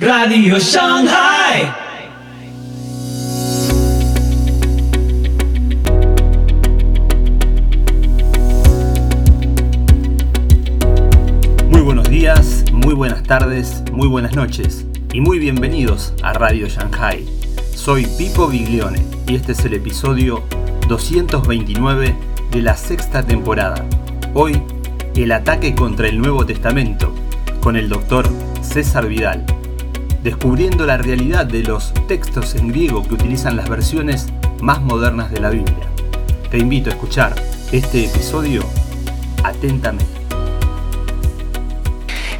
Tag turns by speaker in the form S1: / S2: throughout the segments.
S1: Radio Shanghai.
S2: Muy buenos días, muy buenas tardes, muy buenas noches y muy bienvenidos a Radio Shanghai. Soy Pipo Biglione y este es el episodio 229 de la sexta temporada. Hoy, el ataque contra el Nuevo Testamento con el doctor César Vidal, descubriendo la realidad de los textos en griego que utilizan las versiones más modernas de la Biblia. Te invito a escuchar este episodio atentamente.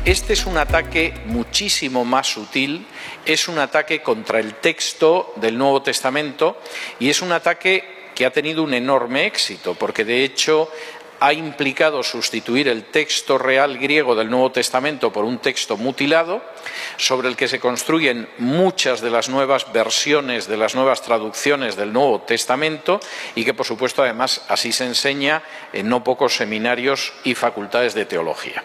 S3: Este es un ataque muchísimo más sutil, es un ataque contra el texto del Nuevo Testamento y es un ataque que ha tenido un enorme éxito, porque de hecho ha implicado sustituir el texto real griego del Nuevo Testamento por un texto mutilado, sobre el que se construyen muchas de las nuevas versiones, de las nuevas traducciones del Nuevo Testamento, y que, por supuesto, además así se enseña en no pocos seminarios y facultades de teología.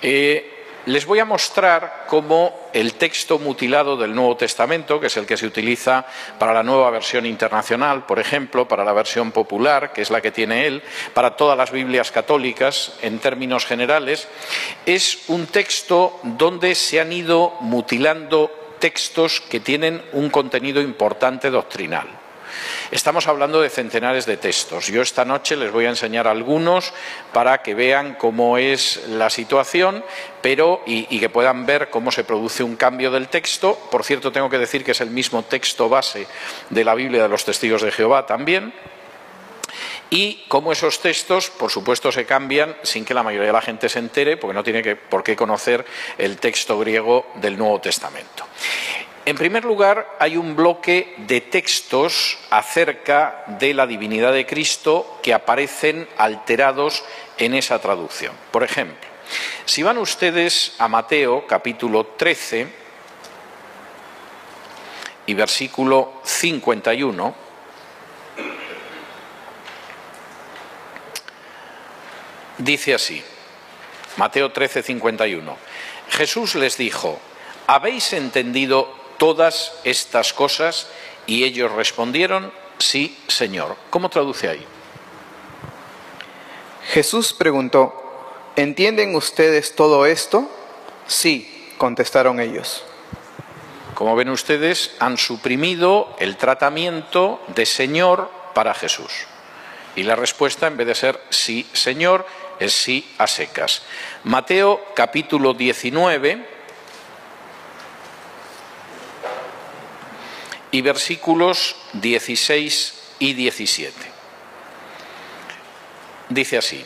S3: Eh, les voy a mostrar cómo el texto mutilado del Nuevo Testamento, que es el que se utiliza para la nueva versión internacional, por ejemplo, para la versión popular, que es la que tiene él, para todas las Biblias católicas, en términos generales, es un texto donde se han ido mutilando textos que tienen un contenido importante doctrinal. Estamos hablando de centenares de textos. Yo esta noche les voy a enseñar algunos para que vean cómo es la situación, pero y, que puedan ver cómo se produce un cambio del texto. Por cierto, tengo que decir que es el mismo texto base de la Biblia de los Testigos de Jehová también y cómo esos textos, por supuesto, se cambian sin que la mayoría de la gente se entere, porque no tiene que, por qué conocer el texto griego del Nuevo Testamento. En primer lugar, hay un bloque de textos acerca de la divinidad de Cristo que aparecen alterados en esa traducción. Por ejemplo, si van ustedes a Mateo capítulo 13 y versículo 51, dice así, Mateo 13, 51, Jesús les dijo, ¿habéis entendido todas estas cosas? Y ellos respondieron, sí, Señor. ¿Cómo traduce ahí?
S4: Jesús preguntó, ¿entienden ustedes todo esto? Sí, contestaron ellos.
S3: Como ven ustedes, han suprimido el tratamiento de Señor para Jesús. Y la respuesta, en vez de ser sí, Señor, es sí a secas. Mateo capítulo 19 y versículos 16 y 17. Dice así,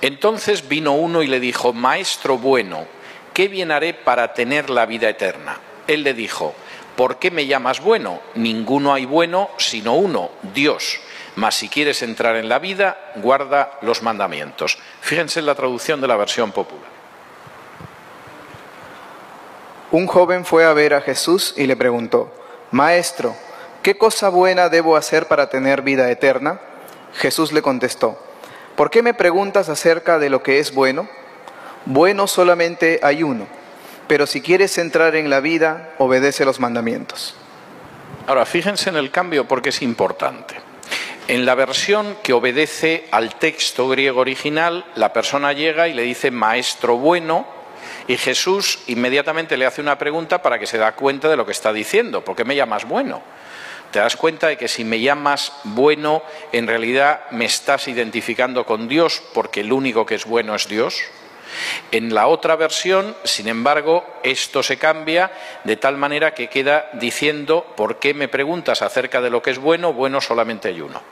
S3: entonces vino uno y le dijo, Maestro bueno, ¿qué bien haré para tener la vida eterna? Él le dijo, ¿por qué me llamas bueno? Ninguno hay bueno sino uno, Dios. Mas si quieres entrar en la vida, guarda los mandamientos. Fíjense en la traducción de la versión popular.
S4: Un joven fue a ver a Jesús y le preguntó, Maestro, ¿qué cosa buena debo hacer para tener vida eterna? Jesús le contestó, ¿por qué me preguntas acerca de lo que es bueno? Bueno solamente hay uno, pero si quieres entrar en la vida, obedece los mandamientos.
S3: Ahora, fíjense en el cambio porque es importante. En la versión que obedece al texto griego original, la persona llega y le dice maestro bueno, y Jesús inmediatamente le hace una pregunta para que se da cuenta de lo que está diciendo. ¿Por qué me llamas bueno? Te das cuenta de que si me llamas bueno, en realidad me estás identificando con Dios porque el único que es bueno es Dios. En la otra versión, sin embargo, esto se cambia de tal manera que queda diciendo, ¿por qué me preguntas acerca de lo que es bueno? Bueno solamente hay uno.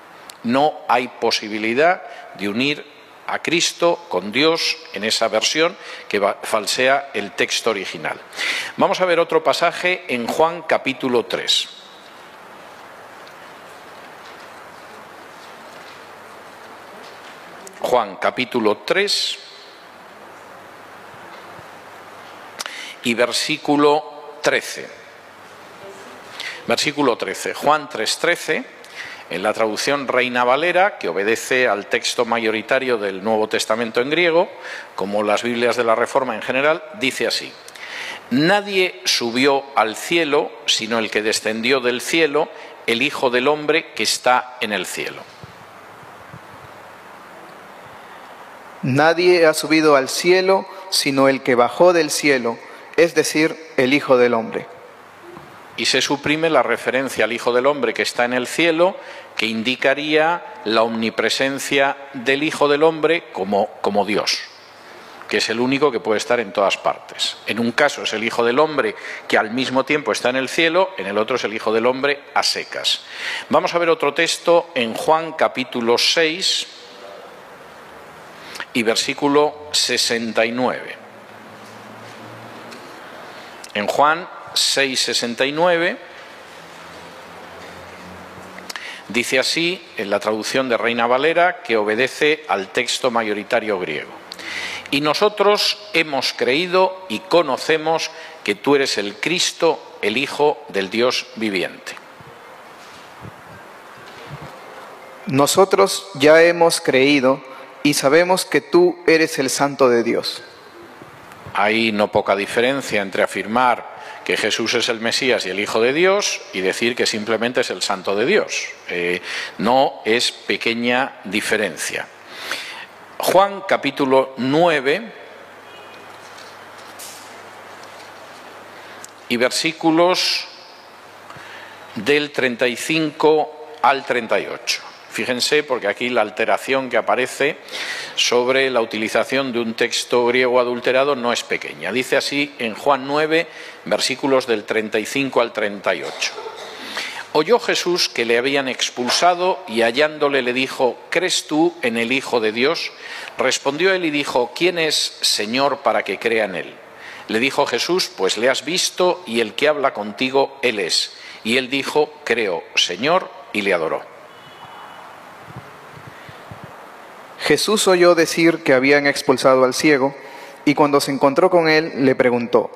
S3: No hay posibilidad de unir a Cristo con Dios en esa versión que falsea el texto original. Vamos a ver otro pasaje en Juan capítulo 3. Juan capítulo 3 y versículo 13. Versículo 13. Juan 3:13 en la traducción Reina Valera, que obedece al texto mayoritario del Nuevo Testamento en griego, como las Biblias de la Reforma en general, dice así, Nadie subió al cielo, sino el que descendió del cielo, el Hijo del Hombre que está en el cielo.
S4: Nadie ha subido al cielo, sino el que bajó del cielo, es decir, el Hijo del Hombre.
S3: Y se suprime la referencia al Hijo del Hombre que está en el cielo, que indicaría la omnipresencia del Hijo del Hombre como, como Dios que es el único que puede estar en todas partes. En un caso es el Hijo del Hombre que al mismo tiempo está en el cielo, en el otro es el Hijo del Hombre a secas. Vamos a ver otro texto en Juan capítulo 6 y versículo 69. En Juan 6, 69 dice así en la traducción de Reina Valera que obedece al texto mayoritario griego. Y nosotros hemos creído y conocemos que tú eres el Cristo, el Hijo del Dios viviente.
S4: Nosotros ya hemos creído y sabemos que tú eres el Santo de Dios.
S3: Hay no poca diferencia entre afirmar que Jesús es el Mesías y el Hijo de Dios y decir que simplemente es el Santo de Dios. Eh, no es pequeña diferencia. Juan capítulo 9 y versículos del 35 al 38. Fíjense, porque aquí la alteración que aparece sobre la utilización de un texto griego adulterado no es pequeña. Dice así en Juan 9, versículos del 35 al 38. Oyó Jesús que le habían expulsado y hallándole le dijo, ¿crees tú en el Hijo de Dios? Respondió él y dijo, ¿quién es Señor para que crea en él? Le dijo Jesús, pues le has visto y el que habla contigo, él es. Y él dijo, creo, Señor, y le adoró.
S4: Jesús oyó decir que habían expulsado al ciego y cuando se encontró con él le preguntó,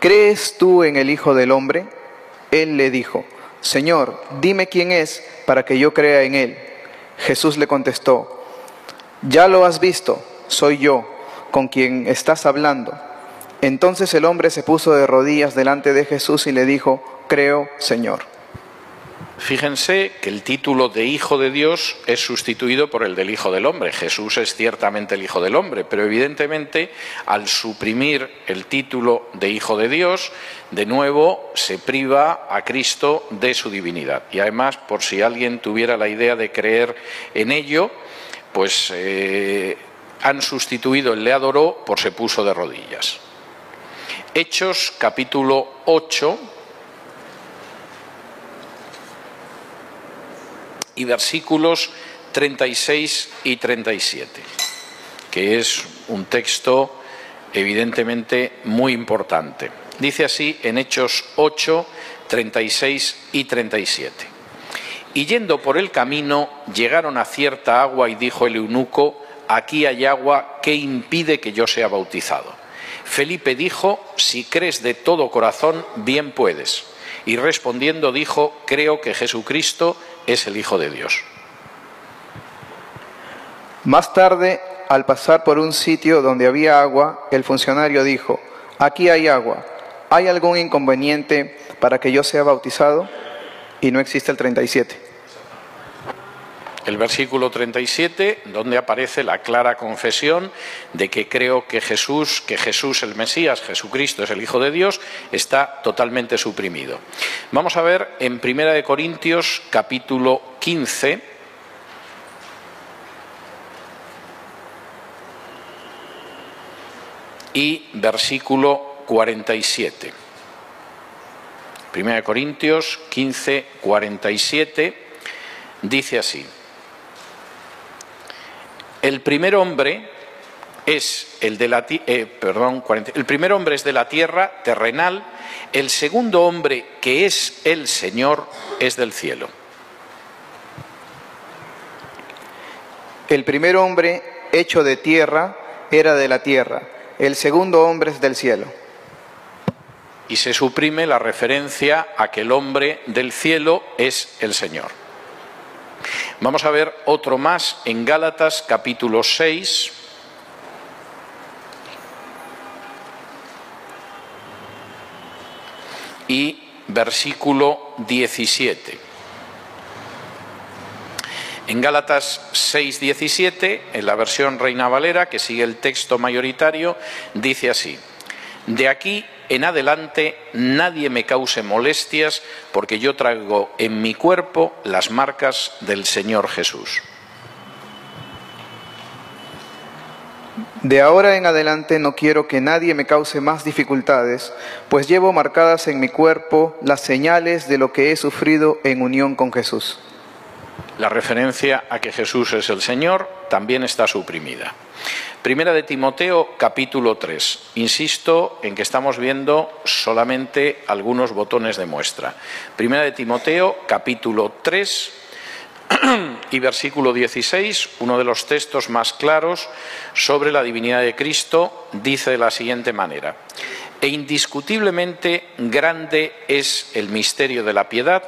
S4: ¿crees tú en el Hijo del Hombre? Él le dijo, Señor, dime quién es para que yo crea en él. Jesús le contestó, ya lo has visto, soy yo, con quien estás hablando. Entonces el hombre se puso de rodillas delante de Jesús y le dijo, creo, Señor.
S3: Fíjense que el título de Hijo de Dios es sustituido por el del Hijo del Hombre. Jesús es ciertamente el Hijo del Hombre, pero evidentemente al suprimir el título de Hijo de Dios, de nuevo se priva a Cristo de su divinidad. Y además, por si alguien tuviera la idea de creer en ello, pues eh, han sustituido el le adoró por se puso de rodillas. Hechos capítulo 8 y versículos 36 y 37, que es un texto evidentemente muy importante. Dice así en Hechos 8, 36 y 37. Y yendo por el camino, llegaron a cierta agua y dijo el eunuco, aquí hay agua, ¿qué impide que yo sea bautizado? Felipe dijo, si crees de todo corazón, bien puedes. Y respondiendo dijo, creo que Jesucristo es el Hijo de Dios.
S4: Más tarde, al pasar por un sitio donde había agua, el funcionario dijo, aquí hay agua, ¿hay algún inconveniente para que yo sea bautizado? Y no existe el 37
S3: el versículo 37, donde aparece la clara confesión de que creo que Jesús, que Jesús el Mesías, Jesucristo es el Hijo de Dios, está totalmente suprimido. Vamos a ver en Primera de Corintios capítulo 15 y versículo 47. Primera de Corintios 15, 47 dice así. El primer hombre es el de la eh, perdón, el primer hombre es de la tierra terrenal, el segundo hombre que es el Señor es del cielo.
S4: El primer hombre hecho de tierra era de la tierra, el segundo hombre es del cielo.
S3: Y se suprime la referencia a que el hombre del cielo es el Señor. Vamos a ver otro más en Gálatas capítulo 6. y versículo 17. En Gálatas 6:17, en la versión Reina Valera, que sigue el texto mayoritario, dice así, de aquí en adelante nadie me cause molestias porque yo traigo en mi cuerpo las marcas del Señor Jesús.
S4: De ahora en adelante no quiero que nadie me cause más dificultades, pues llevo marcadas en mi cuerpo las señales de lo que he sufrido en unión con Jesús.
S3: La referencia a que Jesús es el Señor también está suprimida. Primera de Timoteo capítulo 3. Insisto en que estamos viendo solamente algunos botones de muestra. Primera de Timoteo capítulo 3 y versículo 16, uno de los textos más claros sobre la divinidad de Cristo, dice de la siguiente manera. E indiscutiblemente grande es el misterio de la piedad.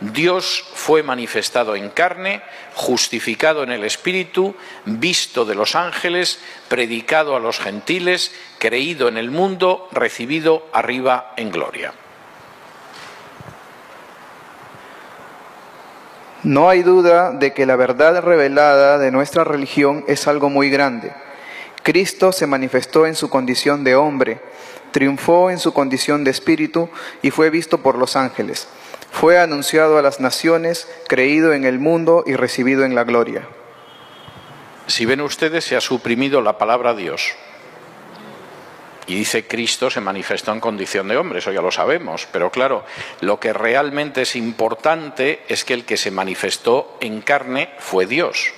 S3: Dios fue manifestado en carne, justificado en el Espíritu, visto de los ángeles, predicado a los gentiles, creído en el mundo, recibido arriba en gloria.
S4: No hay duda de que la verdad revelada de nuestra religión es algo muy grande. Cristo se manifestó en su condición de hombre, triunfó en su condición de espíritu y fue visto por los ángeles. Fue anunciado a las naciones, creído en el mundo y recibido en la gloria.
S3: Si ven ustedes, se ha suprimido la palabra Dios. Y dice Cristo se manifestó en condición de hombre, eso ya lo sabemos, pero claro, lo que realmente es importante es que el que se manifestó en carne fue Dios.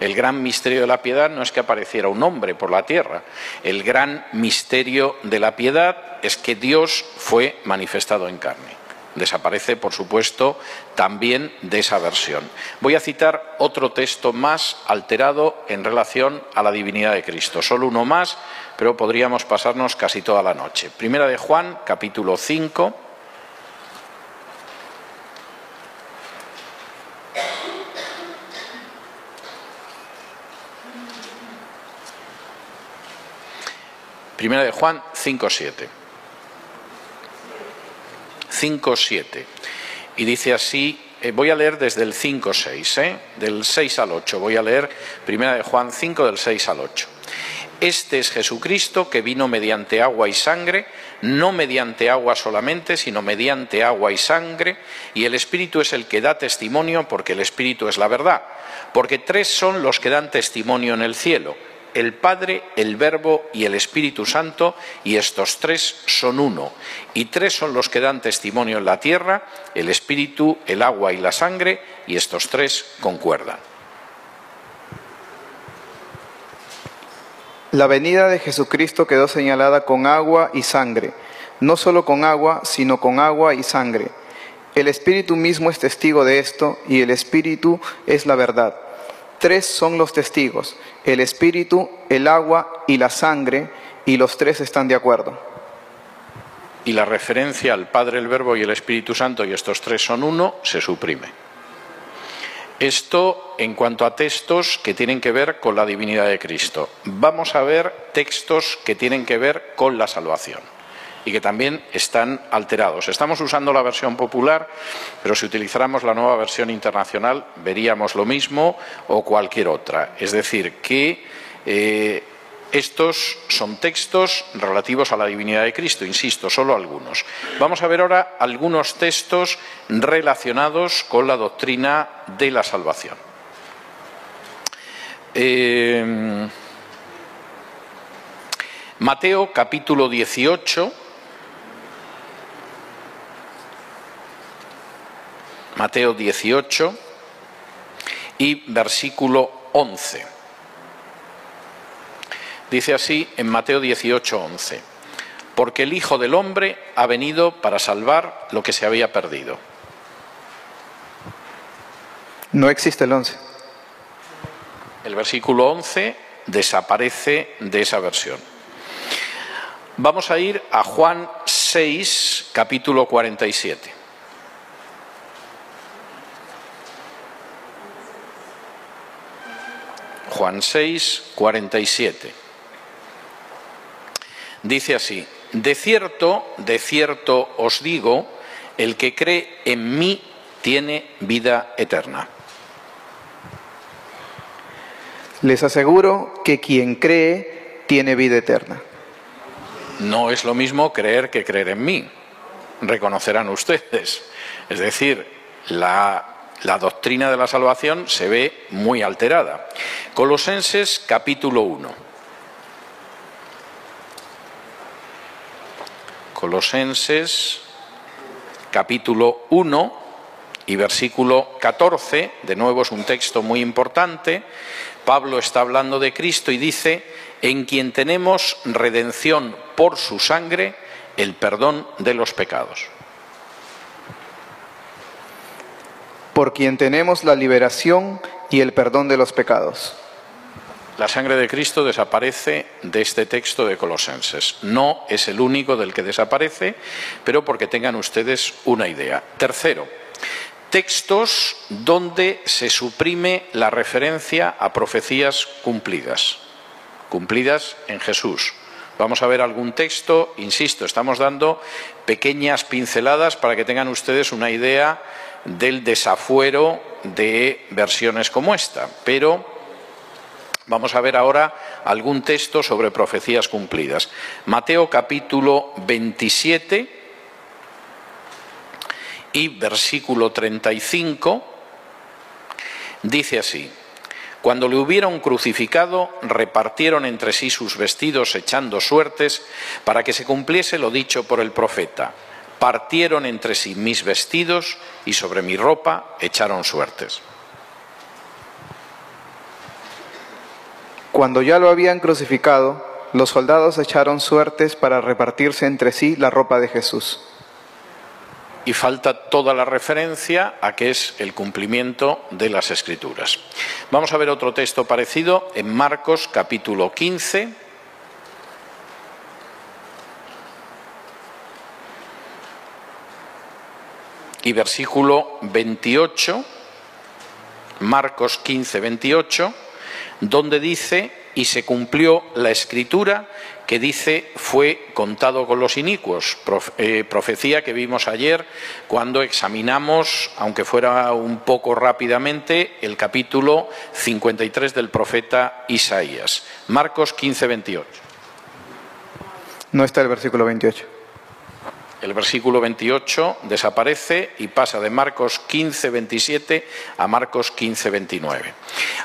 S3: El gran misterio de la piedad no es que apareciera un hombre por la tierra, el gran misterio de la piedad es que Dios fue manifestado en carne. Desaparece, por supuesto, también de esa versión. Voy a citar otro texto más alterado en relación a la divinidad de Cristo, solo uno más pero podríamos pasarnos casi toda la noche. Primera de Juan, capítulo 5. Primera de Juan 5.7. 5.7. Y dice así, eh, voy a leer desde el 5.6, ¿eh? del 6 al 8. Voy a leer Primera de Juan 5 del 6 al 8. Este es Jesucristo que vino mediante agua y sangre, no mediante agua solamente, sino mediante agua y sangre, y el Espíritu es el que da testimonio porque el Espíritu es la verdad. Porque tres son los que dan testimonio en el cielo, el Padre, el Verbo y el Espíritu Santo, y estos tres son uno. Y tres son los que dan testimonio en la tierra, el Espíritu, el agua y la sangre, y estos tres concuerdan.
S4: La venida de Jesucristo quedó señalada con agua y sangre, no solo con agua, sino con agua y sangre. El Espíritu mismo es testigo de esto y el Espíritu es la verdad. Tres son los testigos, el Espíritu, el agua y la sangre, y los tres están de acuerdo.
S3: Y la referencia al Padre, el Verbo y el Espíritu Santo, y estos tres son uno, se suprime. Esto en cuanto a textos que tienen que ver con la divinidad de Cristo. Vamos a ver textos que tienen que ver con la salvación y que también están alterados. Estamos usando la versión popular, pero si utilizáramos la nueva versión internacional veríamos lo mismo o cualquier otra. Es decir, que eh, estos son textos relativos a la divinidad de Cristo, insisto, solo algunos. Vamos a ver ahora algunos textos relacionados con la doctrina de la salvación. Eh, Mateo capítulo 18. Mateo 18 y versículo 11. Dice así en Mateo 18, 11, porque el Hijo del Hombre ha venido para salvar lo que se había perdido.
S4: No existe el 11.
S3: El versículo 11 desaparece de esa versión. Vamos a ir a Juan 6, capítulo 47. Juan 6, 47. Dice así, de cierto, de cierto os digo, el que cree en mí tiene vida eterna.
S4: Les aseguro que quien cree tiene vida eterna.
S3: No es lo mismo creer que creer en mí, reconocerán ustedes. Es decir, la, la doctrina de la salvación se ve muy alterada. Colosenses capítulo 1. Colosenses capítulo 1 y versículo 14, de nuevo es un texto muy importante, Pablo está hablando de Cristo y dice, en quien tenemos redención por su sangre, el perdón de los pecados.
S4: Por quien tenemos la liberación y el perdón de los pecados.
S3: La sangre de Cristo desaparece de este texto de Colosenses. No es el único del que desaparece, pero porque tengan ustedes una idea. Tercero, textos donde se suprime la referencia a profecías cumplidas, cumplidas en Jesús. Vamos a ver algún texto, insisto, estamos dando pequeñas pinceladas para que tengan ustedes una idea del desafuero de versiones como esta, pero vamos a ver ahora algún texto sobre profecías cumplidas. Mateo capítulo 27 y versículo 35 dice así, cuando le hubieron crucificado, repartieron entre sí sus vestidos echando suertes para que se cumpliese lo dicho por el profeta. Partieron entre sí mis vestidos y sobre mi ropa echaron suertes.
S4: Cuando ya lo habían crucificado, los soldados echaron suertes para repartirse entre sí la ropa de Jesús
S3: y falta toda la referencia a que es el cumplimiento de las escrituras. Vamos a ver otro texto parecido en Marcos capítulo 15. Y versículo 28, Marcos 15, 28, donde dice, y se cumplió la escritura que dice fue contado con los inicuos, eh, profecía que vimos ayer cuando examinamos, aunque fuera un poco rápidamente, el capítulo 53 del profeta Isaías. Marcos 15, 28.
S4: No está el versículo 28.
S3: El versículo 28 desaparece y pasa de Marcos 15, 27 a Marcos 15, 29.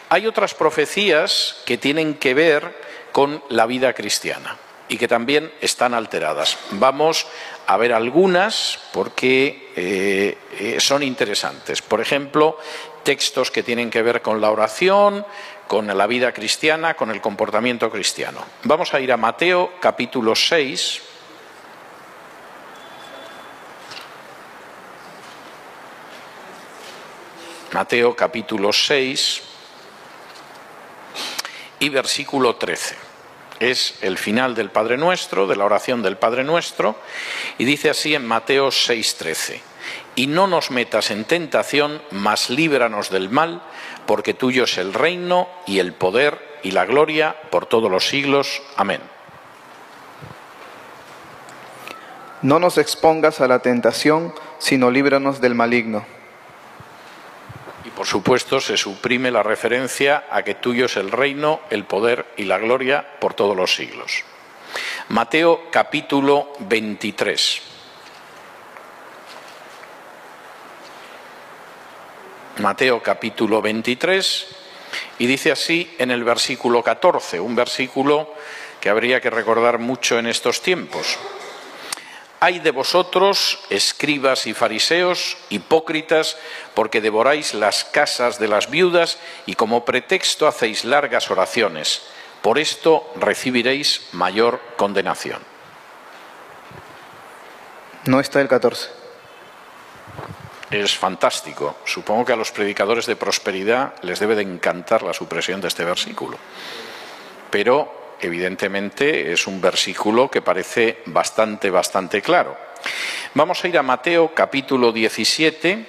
S3: Hay otras profecías que tienen que ver con la vida cristiana y que también están alteradas. Vamos a ver algunas porque eh, eh, son interesantes. Por ejemplo, textos que tienen que ver con la oración, con la vida cristiana, con el comportamiento cristiano. Vamos a ir a Mateo capítulo 6. Mateo capítulo 6 y versículo 13. Es el final del Padre Nuestro, de la oración del Padre Nuestro, y dice así en Mateo 6:13, y no nos metas en tentación, mas líbranos del mal, porque tuyo es el reino y el poder y la gloria por todos los siglos. Amén.
S4: No nos expongas a la tentación, sino líbranos del maligno.
S3: Por supuesto, se suprime la referencia a que tuyo es el reino, el poder y la gloria por todos los siglos. Mateo capítulo 23. Mateo capítulo 23 y dice así en el versículo 14, un versículo que habría que recordar mucho en estos tiempos. Hay de vosotros, escribas y fariseos, hipócritas, porque devoráis las casas de las viudas y como pretexto hacéis largas oraciones. Por esto recibiréis mayor condenación.
S4: No está el 14.
S3: Es fantástico. Supongo que a los predicadores de prosperidad les debe de encantar la supresión de este versículo. Pero evidentemente es un versículo que parece bastante, bastante claro. Vamos a ir a Mateo capítulo 17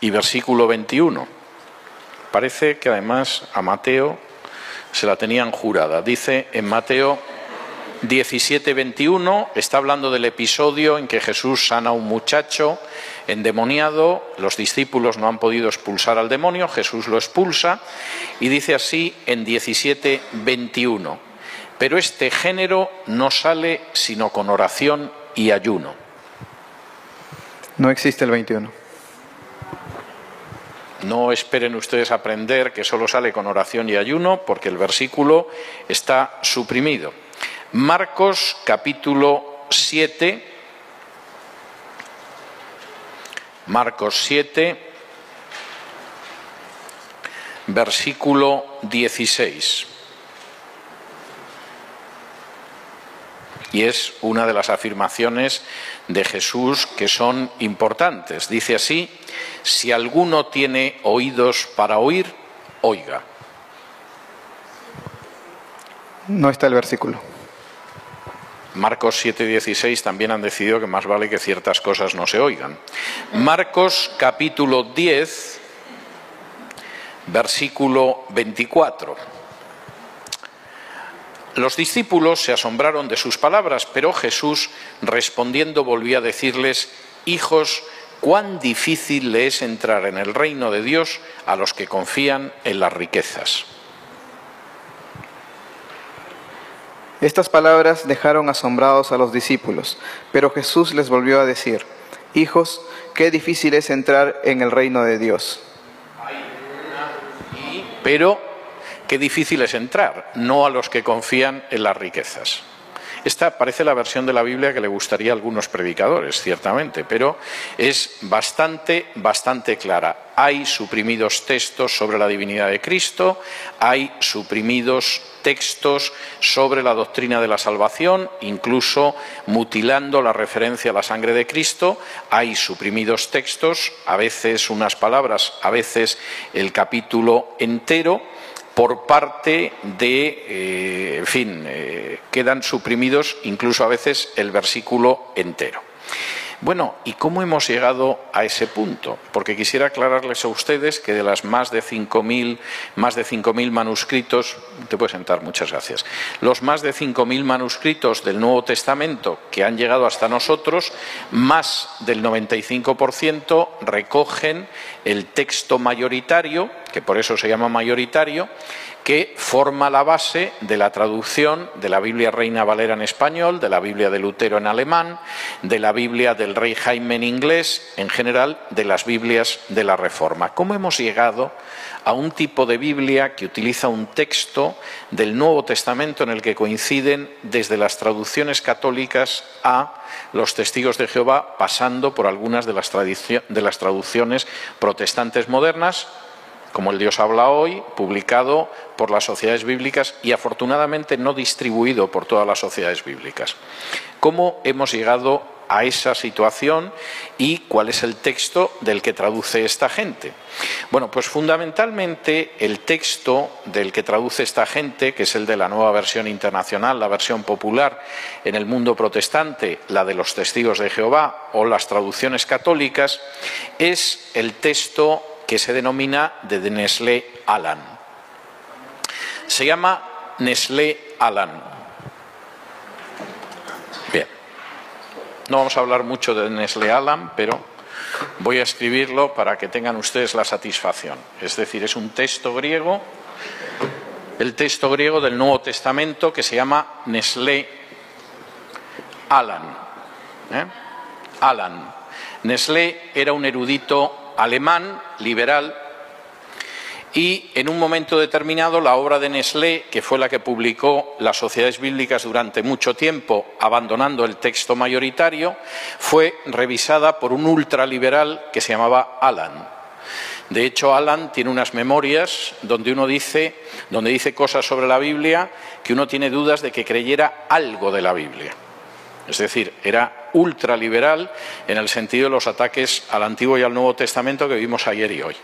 S3: y versículo 21. Parece que además a Mateo se la tenían jurada. Dice en Mateo 17:21 está hablando del episodio en que Jesús sana a un muchacho endemoniado, los discípulos no han podido expulsar al demonio, Jesús lo expulsa y dice así en 17:21, pero este género no sale sino con oración y ayuno.
S4: No existe el 21.
S3: No esperen ustedes aprender que solo sale con oración y ayuno, porque el versículo está suprimido. Marcos capítulo 7, Marcos 7, versículo 16. Y es una de las afirmaciones de Jesús que son importantes. Dice así, si alguno tiene oídos para oír, oiga.
S4: No está el versículo.
S3: Marcos 7:16 también han decidido que más vale que ciertas cosas no se oigan. Marcos capítulo 10, versículo 24. Los discípulos se asombraron de sus palabras, pero Jesús, respondiendo, volvió a decirles, Hijos, cuán difícil le es entrar en el reino de Dios a los que confían en las riquezas.
S4: Estas palabras dejaron asombrados a los discípulos, pero Jesús les volvió a decir, Hijos, qué difícil es entrar en el reino de Dios.
S3: Pero qué difícil es entrar, no a los que confían en las riquezas. Esta parece la versión de la Biblia que le gustaría a algunos predicadores, ciertamente, pero es bastante, bastante clara. Hay suprimidos textos sobre la divinidad de Cristo, hay suprimidos textos sobre la doctrina de la salvación, incluso mutilando la referencia a la sangre de Cristo. Hay suprimidos textos, a veces unas palabras, a veces el capítulo entero por parte de, eh, en fin, eh, quedan suprimidos incluso a veces el versículo entero. Bueno, ¿y cómo hemos llegado a ese punto? Porque quisiera aclararles a ustedes que de las más de 5.000 más de 5.000 manuscritos, te puedes sentar, muchas gracias. Los más de 5.000 manuscritos del Nuevo Testamento que han llegado hasta nosotros, más del 95% recogen el texto mayoritario, que por eso se llama mayoritario, que forma la base de la traducción de la Biblia Reina Valera en español, de la Biblia de Lutero en alemán, de la Biblia del Rey Jaime en inglés, en general de las Biblias de la Reforma. ¿Cómo hemos llegado a un tipo de Biblia que utiliza un texto del Nuevo Testamento en el que coinciden desde las traducciones católicas a los testigos de Jehová, pasando por algunas de las, de las traducciones protestantes modernas, como el Dios habla hoy, publicado por las sociedades bíblicas y afortunadamente no distribuido por todas las sociedades bíblicas. ¿Cómo hemos llegado a esa situación y cuál es el texto del que traduce esta gente? Bueno, pues fundamentalmente el texto del que traduce esta gente, que es el de la nueva versión internacional, la versión popular en el mundo protestante, la de los testigos de Jehová o las traducciones católicas, es el texto que se denomina de Nestlé Alan. Se llama Nestlé Alan. Bien. No vamos a hablar mucho de Nestlé Alan, pero voy a escribirlo para que tengan ustedes la satisfacción. Es decir, es un texto griego, el texto griego del Nuevo Testamento que se llama Nestlé Alan. ¿eh? Alan. Nestlé era un erudito alemán, liberal, y en un momento determinado la obra de Nestlé, que fue la que publicó las sociedades bíblicas durante mucho tiempo, abandonando el texto mayoritario, fue revisada por un ultraliberal que se llamaba Alan. De hecho, Alan tiene unas memorias donde uno dice, donde dice cosas sobre la Biblia que uno tiene dudas de que creyera algo de la Biblia. Es decir, era ultraliberal en el sentido de los ataques al Antiguo y al Nuevo Testamento que vimos ayer y hoy.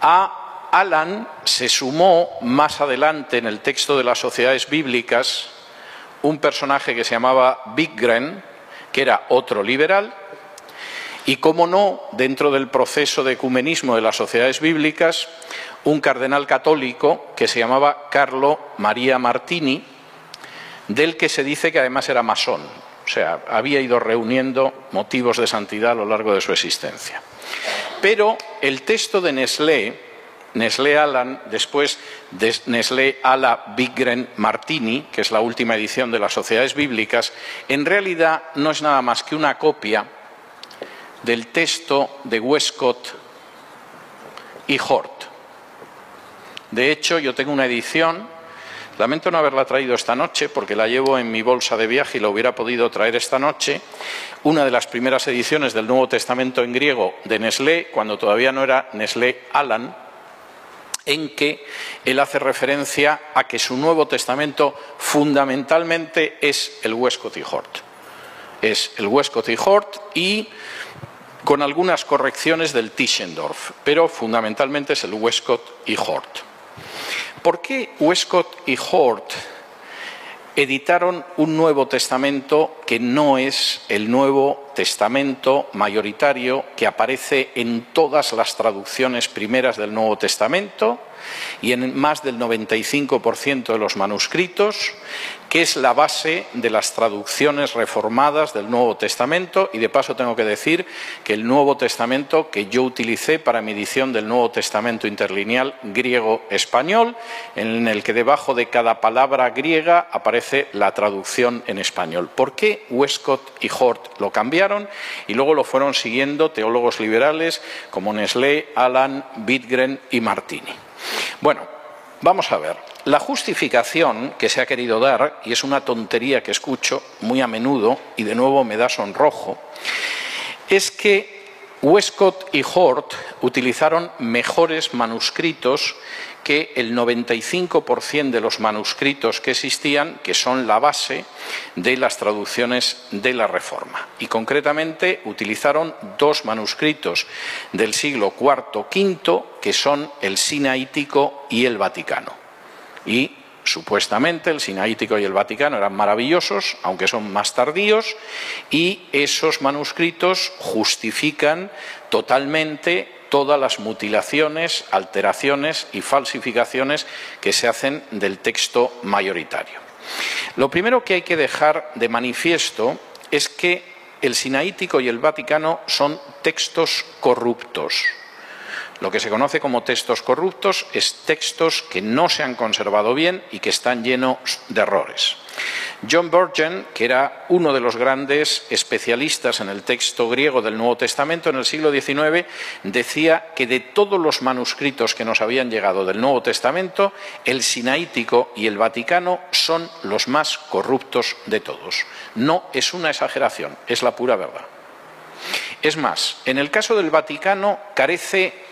S3: A Alan se sumó más adelante en el texto de las sociedades bíblicas un personaje que se llamaba Bigren, que era otro liberal, y, como no, dentro del proceso de ecumenismo de las sociedades bíblicas, un cardenal católico que se llamaba Carlo María Martini, del que se dice que además era masón, o sea, había ido reuniendo motivos de santidad a lo largo de su existencia. Pero el texto de Nestlé, Nestlé Alan, después de Nestlé Ala Bigren Martini, que es la última edición de las Sociedades Bíblicas, en realidad no es nada más que una copia del texto de Westcott y Hort. De hecho, yo tengo una edición, lamento no haberla traído esta noche porque la llevo en mi bolsa de viaje y la hubiera podido traer esta noche, una de las primeras ediciones del Nuevo Testamento en griego de Nestlé, cuando todavía no era Nestlé Alan, en que él hace referencia a que su Nuevo Testamento fundamentalmente es el Westcott y Hort. Es el Westcott y Hort y con algunas correcciones del Tischendorf, pero fundamentalmente es el Westcott y Hort. ¿Por qué Westcott y Hort editaron un Nuevo Testamento que no es el Nuevo Testamento mayoritario que aparece en todas las traducciones primeras del Nuevo Testamento y en más del 95% de los manuscritos, que es la base de las traducciones reformadas del Nuevo Testamento. Y de paso tengo que decir que el Nuevo Testamento que yo utilicé para mi edición del Nuevo Testamento interlineal griego-español, en el que debajo de cada palabra griega aparece la traducción en español. ¿Por qué Westcott y Hort lo cambiaron? Y luego lo fueron siguiendo teólogos liberales como Nestlé, Alan, Wittgren y Martini. Bueno, vamos a ver. La justificación que se ha querido dar, y es una tontería que escucho muy a menudo, y de nuevo me da sonrojo, es que Westcott y Hort utilizaron mejores manuscritos que el 95% de los manuscritos que existían, que son la base de las traducciones de la Reforma. Y concretamente utilizaron dos manuscritos del siglo IV-V, que son el Sinaítico y el Vaticano. Y supuestamente el Sinaítico y el Vaticano eran maravillosos, aunque son más tardíos, y esos manuscritos justifican totalmente todas las mutilaciones, alteraciones y falsificaciones que se hacen del texto mayoritario. Lo primero que hay que dejar de manifiesto es que el Sinaítico y el Vaticano son textos corruptos, lo que se conoce como textos corruptos es textos que no se han conservado bien y que están llenos de errores. John Burgen, que era uno de los grandes especialistas en el texto griego del Nuevo Testamento en el siglo XIX, decía que de todos los manuscritos que nos habían llegado del Nuevo Testamento, el Sinaítico y el Vaticano son los más corruptos de todos. No es una exageración, es la pura verdad. Es más, en el caso del Vaticano carece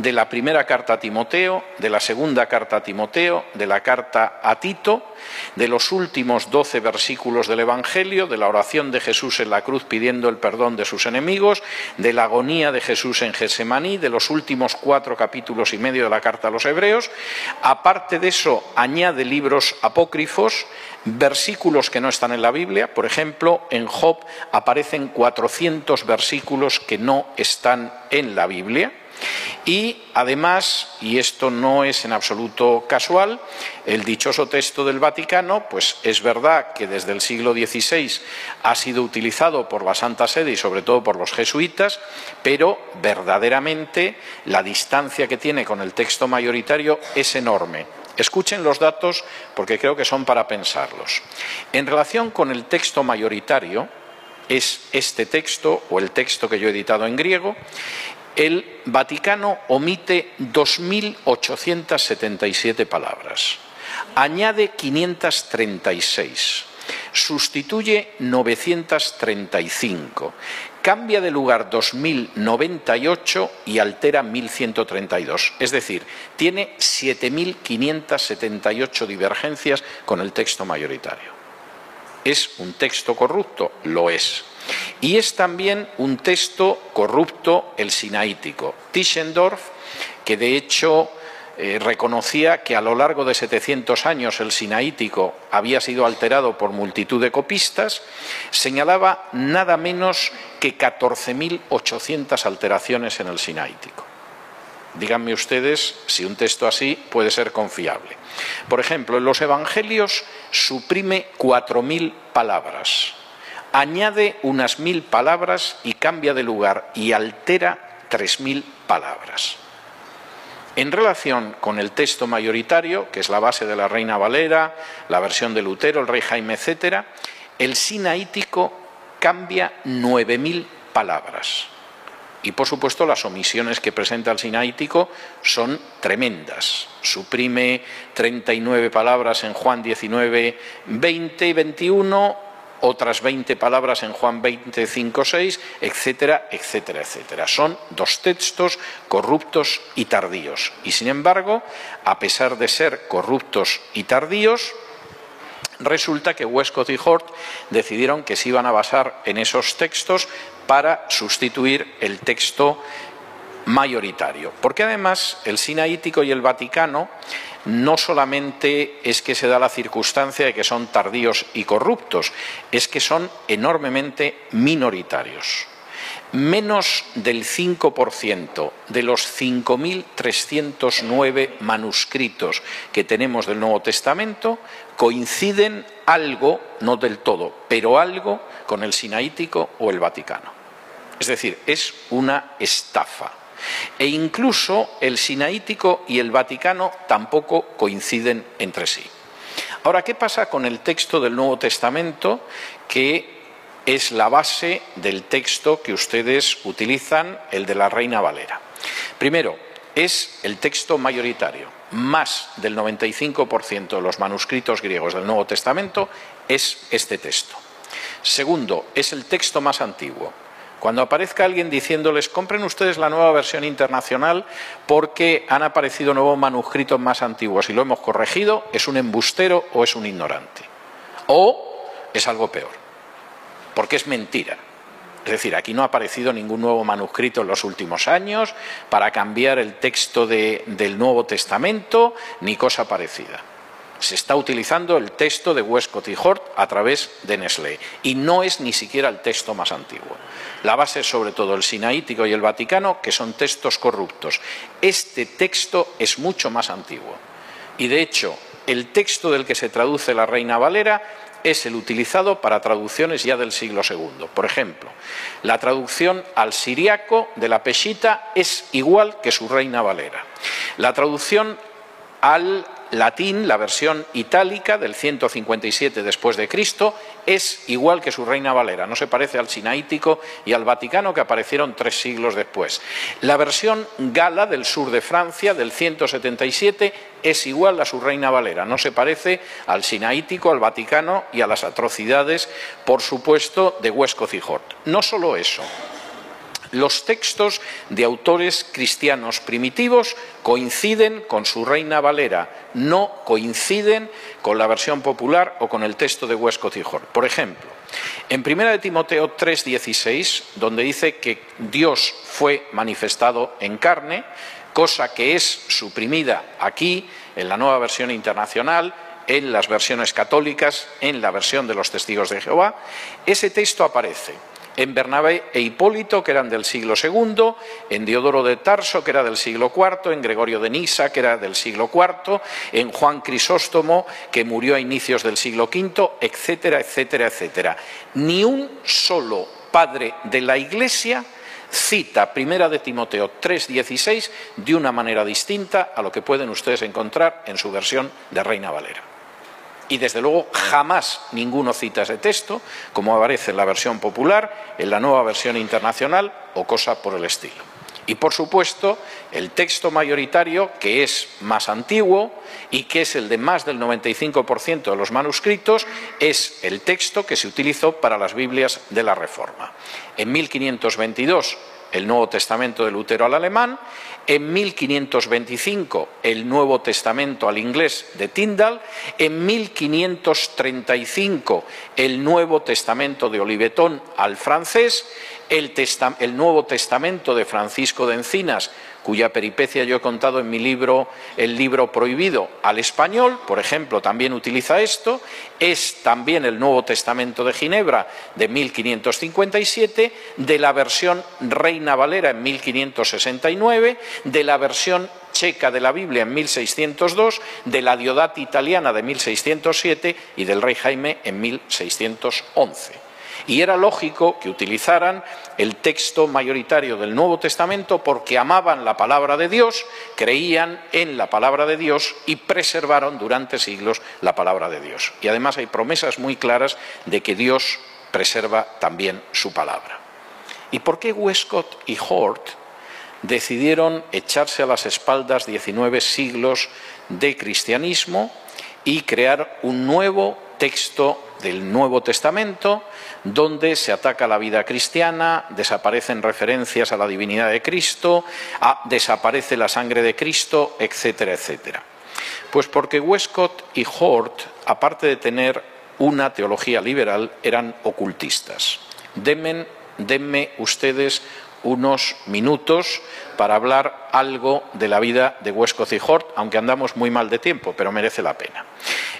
S3: de la primera carta a Timoteo, de la segunda carta a Timoteo, de la carta a Tito, de los últimos doce versículos del Evangelio, de la oración de Jesús en la cruz pidiendo el perdón de sus enemigos, de la agonía de Jesús en Gesemaní, de los últimos cuatro capítulos y medio de la carta a los Hebreos. Aparte de eso, añade libros apócrifos, versículos que no están en la Biblia. Por ejemplo, en Job aparecen 400 versículos que no están en la Biblia. Y además, y esto no es en absoluto casual, el dichoso texto del Vaticano, pues es verdad que desde el siglo XVI ha sido utilizado por la Santa Sede y sobre todo por los jesuitas, pero verdaderamente la distancia que tiene con el texto mayoritario es enorme. Escuchen los datos porque creo que son para pensarlos. En relación con el texto mayoritario, es este texto o el texto que yo he editado en griego, el Vaticano omite 2.877 palabras, añade 536, sustituye 935, cambia de lugar 2098 y altera 1132. Es decir, tiene 7.578 divergencias con el texto mayoritario. ¿Es un texto corrupto? Lo es. Y es también un texto corrupto el sinaítico. Tischendorf, que de hecho eh, reconocía que a lo largo de 700 años el sinaítico había sido alterado por multitud de copistas, señalaba nada menos que 14.800 alteraciones en el sinaítico. Díganme ustedes si un texto así puede ser confiable. Por ejemplo, en los Evangelios suprime 4.000 palabras, añade unas mil palabras y cambia de lugar y altera 3.000 palabras. En relación con el texto mayoritario, que es la base de la Reina Valera, la versión de Lutero, el Rey Jaime, etc., el sinaítico cambia 9.000 palabras. Y por supuesto las omisiones que presenta el sinaítico son tremendas. Suprime 39 palabras en Juan 19, 20 y 21, otras 20 palabras en Juan 25, 6, etcétera, etcétera, etcétera. Son dos textos corruptos y tardíos. Y sin embargo, a pesar de ser corruptos y tardíos, resulta que Westcott y Hort decidieron que se iban a basar en esos textos para sustituir el texto mayoritario. Porque además el sinaítico y el vaticano no solamente es que se da la circunstancia de que son tardíos y corruptos, es que son enormemente minoritarios. Menos del 5% de los 5.309 manuscritos que tenemos del Nuevo Testamento coinciden algo, no del todo, pero algo con el sinaítico o el vaticano. Es decir, es una estafa. E incluso el sinaítico y el vaticano tampoco coinciden entre sí. Ahora, ¿qué pasa con el texto del Nuevo Testamento que es la base del texto que ustedes utilizan, el de la Reina Valera? Primero, es el texto mayoritario. Más del 95% de los manuscritos griegos del Nuevo Testamento es este texto. Segundo, es el texto más antiguo. Cuando aparezca alguien diciéndoles, compren ustedes la nueva versión internacional porque han aparecido nuevos manuscritos más antiguos y lo hemos corregido, es un embustero o es un ignorante. O es algo peor, porque es mentira. Es decir, aquí no ha aparecido ningún nuevo manuscrito en los últimos años para cambiar el texto del Nuevo Testamento ni cosa parecida se está utilizando el texto de Westcott y Hort a través de Nestlé y no es ni siquiera el texto más antiguo. La base sobre todo el sinaítico y el vaticano, que son textos corruptos. Este texto es mucho más antiguo y de hecho el texto del que se traduce la Reina Valera es el utilizado para traducciones ya del siglo II. Por ejemplo, la traducción al siriaco de la Peshita es igual que su Reina Valera. La traducción al latín, la versión itálica del 157 después de Cristo, es igual que su Reina Valera, no se parece al sinaítico y al Vaticano que aparecieron tres siglos después. La versión gala del sur de Francia del 177 es igual a su Reina Valera, no se parece al sinaítico, al Vaticano y a las atrocidades, por supuesto, de Huesco Cijort. No solo eso, los textos de autores cristianos primitivos coinciden con su Reina Valera, no coinciden con la versión popular o con el texto de Huesco Tijor. Por ejemplo, en 1 de Timoteo 3:16, donde dice que Dios fue manifestado en carne, cosa que es suprimida aquí en la nueva versión internacional, en las versiones católicas, en la versión de los testigos de Jehová, ese texto aparece en Bernabé e Hipólito, que eran del siglo II, en Diodoro de Tarso, que era del siglo IV, en Gregorio de Nisa, que era del siglo IV, en Juan Crisóstomo, que murió a inicios del siglo V, etcétera, etcétera, etcétera. Ni un solo padre de la Iglesia cita Primera de Timoteo 3:16 de una manera distinta a lo que pueden ustedes encontrar en su versión de Reina Valera y desde luego jamás ninguno cita ese texto, como aparece en la versión popular, en la nueva versión internacional o cosa por el estilo. Y por supuesto, el texto mayoritario, que es más antiguo y que es el de más del 95% de los manuscritos, es el texto que se utilizó para las Biblias de la Reforma. En 1522 el Nuevo Testamento de Lutero al alemán, en 1525 el Nuevo Testamento al inglés de Tyndall, en 1535 el Nuevo Testamento de Olivetón al francés, el, el Nuevo Testamento de Francisco de Encinas cuya peripecia yo he contado en mi libro El libro prohibido al español, por ejemplo, también utiliza esto, es también el Nuevo Testamento de Ginebra de 1557, de la versión Reina Valera en 1569, de la versión checa de la Biblia en 1602, de la Diodati italiana de 1607 y del rey Jaime en 1611. Y era lógico que utilizaran el texto mayoritario del Nuevo Testamento porque amaban la palabra de Dios, creían en la palabra de Dios y preservaron durante siglos la palabra de Dios. Y además hay promesas muy claras de que Dios preserva también su palabra. ¿Y por qué Westcott y Hort decidieron echarse a las espaldas 19 siglos de cristianismo y crear un nuevo texto del Nuevo Testamento, donde se ataca la vida cristiana, desaparecen referencias a la divinidad de Cristo, desaparece la sangre de Cristo, etcétera, etcétera. Pues porque Westcott y Hort, aparte de tener una teología liberal, eran ocultistas. Denme, denme ustedes unos minutos para hablar algo de la vida de y Hort, aunque andamos muy mal de tiempo, pero merece la pena.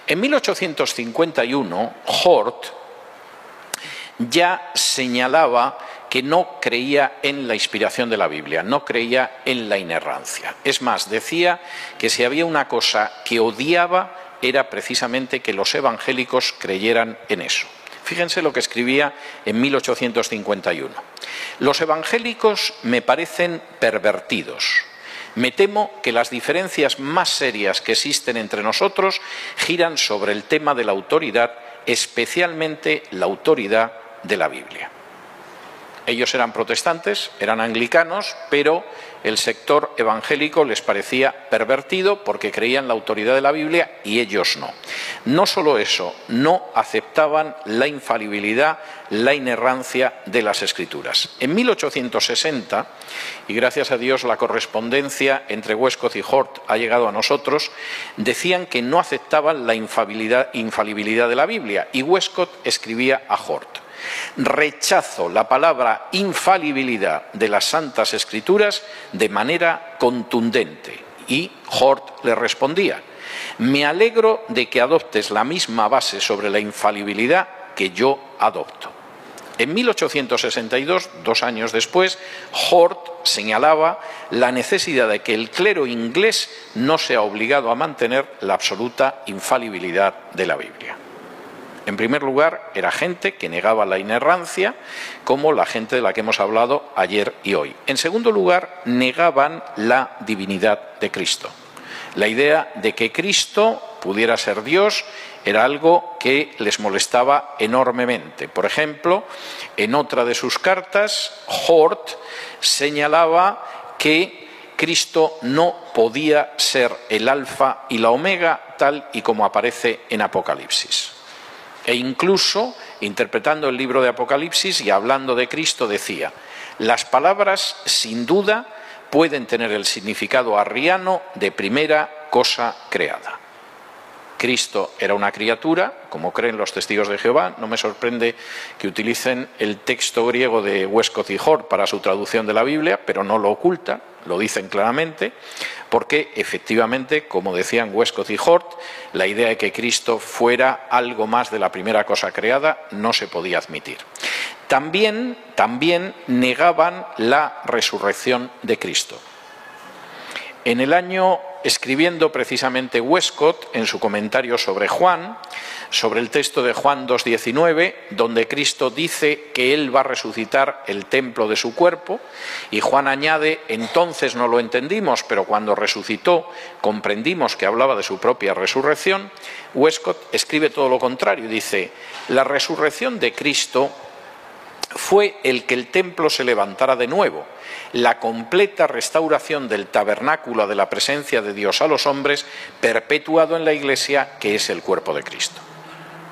S3: En 1851, Hort ya señalaba que no creía en la inspiración de la Biblia, no creía en la inerrancia. Es más, decía que si había una cosa que odiaba era precisamente que los evangélicos creyeran en eso. Fíjense lo que escribía en 1851. Los evangélicos me parecen pervertidos. Me temo que las diferencias más serias que existen entre nosotros giran sobre el tema de la autoridad, especialmente la autoridad de la Biblia. Ellos eran protestantes, eran anglicanos, pero el sector evangélico les parecía pervertido porque creían la autoridad de la Biblia y ellos no. No solo eso, no aceptaban la infalibilidad, la inerrancia de las escrituras. En 1860, y gracias a Dios la correspondencia entre Westcott y Hort ha llegado a nosotros, decían que no aceptaban la infalibilidad de la Biblia y Westcott escribía a Hort. Rechazo la palabra infalibilidad de las Santas Escrituras de manera contundente. Y Hort le respondía, me alegro de que adoptes la misma base sobre la infalibilidad que yo adopto. En 1862, dos años después, Hort señalaba la necesidad de que el clero inglés no sea obligado a mantener la absoluta infalibilidad de la Biblia. En primer lugar, era gente que negaba la inerrancia, como la gente de la que hemos hablado ayer y hoy. En segundo lugar, negaban la divinidad de Cristo. La idea de que Cristo pudiera ser Dios era algo que les molestaba enormemente. Por ejemplo, en otra de sus cartas, Hort señalaba que Cristo no podía ser el alfa y la omega tal y como aparece en Apocalipsis. E incluso, interpretando el libro de Apocalipsis y hablando de Cristo, decía, las palabras sin duda pueden tener el significado arriano de primera cosa creada. Cristo era una criatura, como creen los testigos de Jehová. No me sorprende que utilicen el texto griego de Westcott y Hort para su traducción de la Biblia, pero no lo oculta, lo dicen claramente, porque efectivamente, como decían Westcott y Hort, la idea de que Cristo fuera algo más de la primera cosa creada no se podía admitir. También, también negaban la resurrección de Cristo. En el año escribiendo precisamente Westcott en su comentario sobre Juan, sobre el texto de Juan 2.19, donde Cristo dice que Él va a resucitar el templo de su cuerpo, y Juan añade, entonces no lo entendimos, pero cuando resucitó comprendimos que hablaba de su propia resurrección, Westcott escribe todo lo contrario, dice, la resurrección de Cristo fue el que el templo se levantara de nuevo, la completa restauración del tabernáculo de la presencia de Dios a los hombres, perpetuado en la Iglesia, que es el cuerpo de Cristo.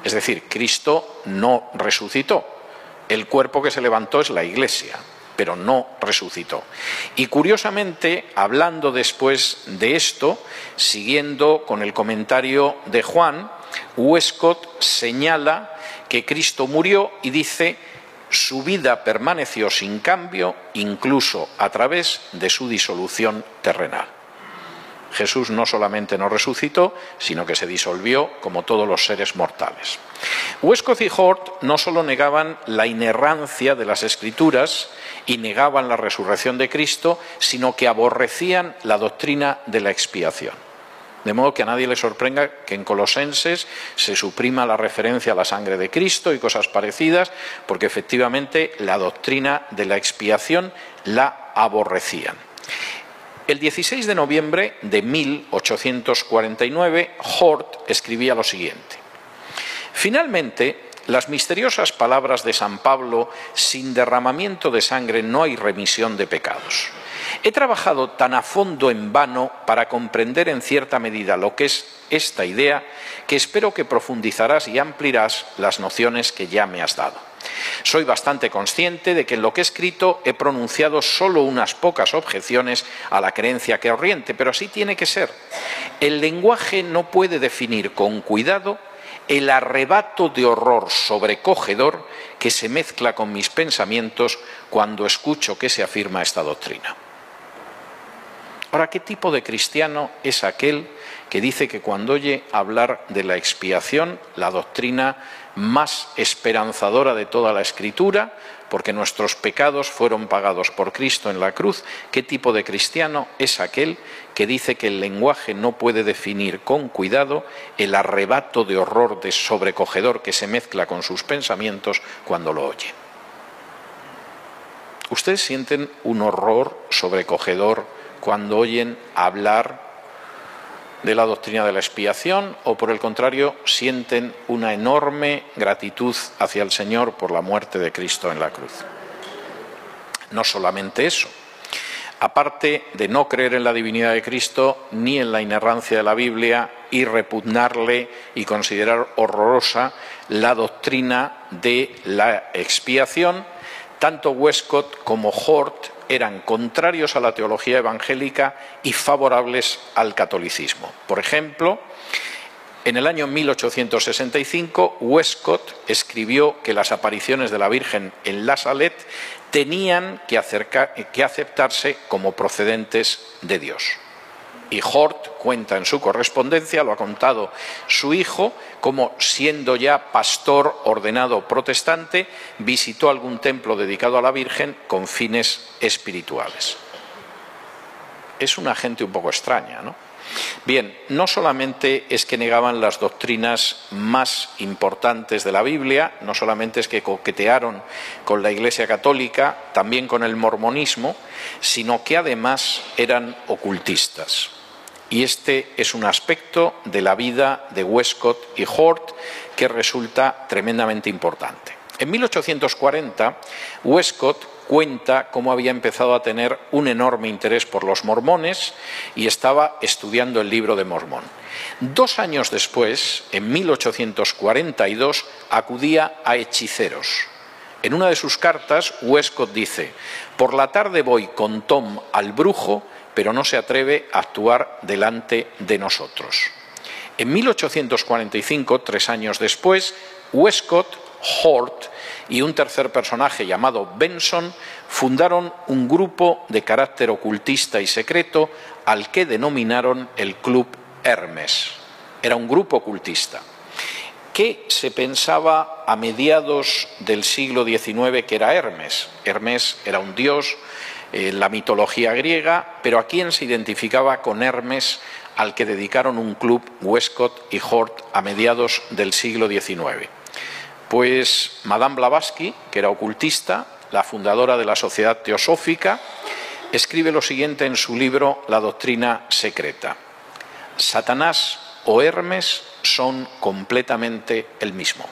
S3: Es decir, Cristo no resucitó. El cuerpo que se levantó es la Iglesia, pero no resucitó. Y curiosamente, hablando después de esto, siguiendo con el comentario de Juan, Westcott señala que Cristo murió y dice su vida permaneció sin cambio incluso a través de su disolución terrenal. Jesús no solamente no resucitó, sino que se disolvió como todos los seres mortales. Westcott y Hort no solo negaban la inerrancia de las escrituras y negaban la resurrección de Cristo, sino que aborrecían la doctrina de la expiación. De modo que a nadie le sorprenda que en Colosenses se suprima la referencia a la sangre de Cristo y cosas parecidas, porque efectivamente la doctrina de la expiación la aborrecían. El 16 de noviembre de 1849, Hort escribía lo siguiente. Finalmente, las misteriosas palabras de San Pablo, sin derramamiento de sangre no hay remisión de pecados. He trabajado tan a fondo en vano para comprender en cierta medida lo que es esta idea, que espero que profundizarás y amplirás las nociones que ya me has dado. Soy bastante consciente de que en lo que he escrito he pronunciado solo unas pocas objeciones a la creencia que oriente, pero así tiene que ser. El lenguaje no puede definir con cuidado el arrebato de horror sobrecogedor que se mezcla con mis pensamientos cuando escucho que se afirma esta doctrina. Ahora, ¿qué tipo de cristiano es aquel que dice que cuando oye hablar de la expiación, la doctrina más esperanzadora de toda la escritura, porque nuestros pecados fueron pagados por Cristo en la cruz, ¿qué tipo de cristiano es aquel que dice que el lenguaje no puede definir con cuidado el arrebato de horror de sobrecogedor que se mezcla con sus pensamientos cuando lo oye? ¿Ustedes sienten un horror sobrecogedor cuando oyen hablar de la doctrina de la expiación o por el contrario sienten una enorme gratitud hacia el Señor por la muerte de Cristo en la cruz. No solamente eso, aparte de no creer en la divinidad de Cristo ni en la inerrancia de la Biblia y repugnarle y considerar horrorosa la doctrina de la expiación, tanto Westcott como Hort eran contrarios a la teología evangélica y favorables al catolicismo. Por ejemplo, en el año 1865, Westcott escribió que las apariciones de la Virgen en La Salette tenían que, que aceptarse como procedentes de Dios. Y Hort cuenta en su correspondencia, lo ha contado su hijo, como siendo ya pastor ordenado protestante, visitó algún templo dedicado a la Virgen con fines espirituales. Es una gente un poco extraña, ¿no? Bien, no solamente es que negaban las doctrinas más importantes de la Biblia, no solamente es que coquetearon con la Iglesia Católica, también con el mormonismo, sino que además eran ocultistas. Y este es un aspecto de la vida de Westcott y Hort que resulta tremendamente importante. En 1840, Westcott cuenta cómo había empezado a tener un enorme interés por los mormones y estaba estudiando el libro de Mormón. Dos años después, en 1842, acudía a hechiceros. En una de sus cartas, Westcott dice, por la tarde voy con Tom al brujo pero no se atreve a actuar delante de nosotros. En 1845, tres años después, Westcott, Hort y un tercer personaje llamado Benson fundaron un grupo de carácter ocultista y secreto al que denominaron el Club Hermes. Era un grupo ocultista que se pensaba a mediados del siglo XIX que era Hermes. Hermes era un dios en la mitología griega, pero a quién se identificaba con Hermes, al que dedicaron un club Westcott y Hort a mediados del siglo XIX. Pues Madame Blavatsky, que era ocultista, la fundadora de la Sociedad Teosófica, escribe lo siguiente en su libro La doctrina secreta. Satanás o Hermes son completamente el mismo.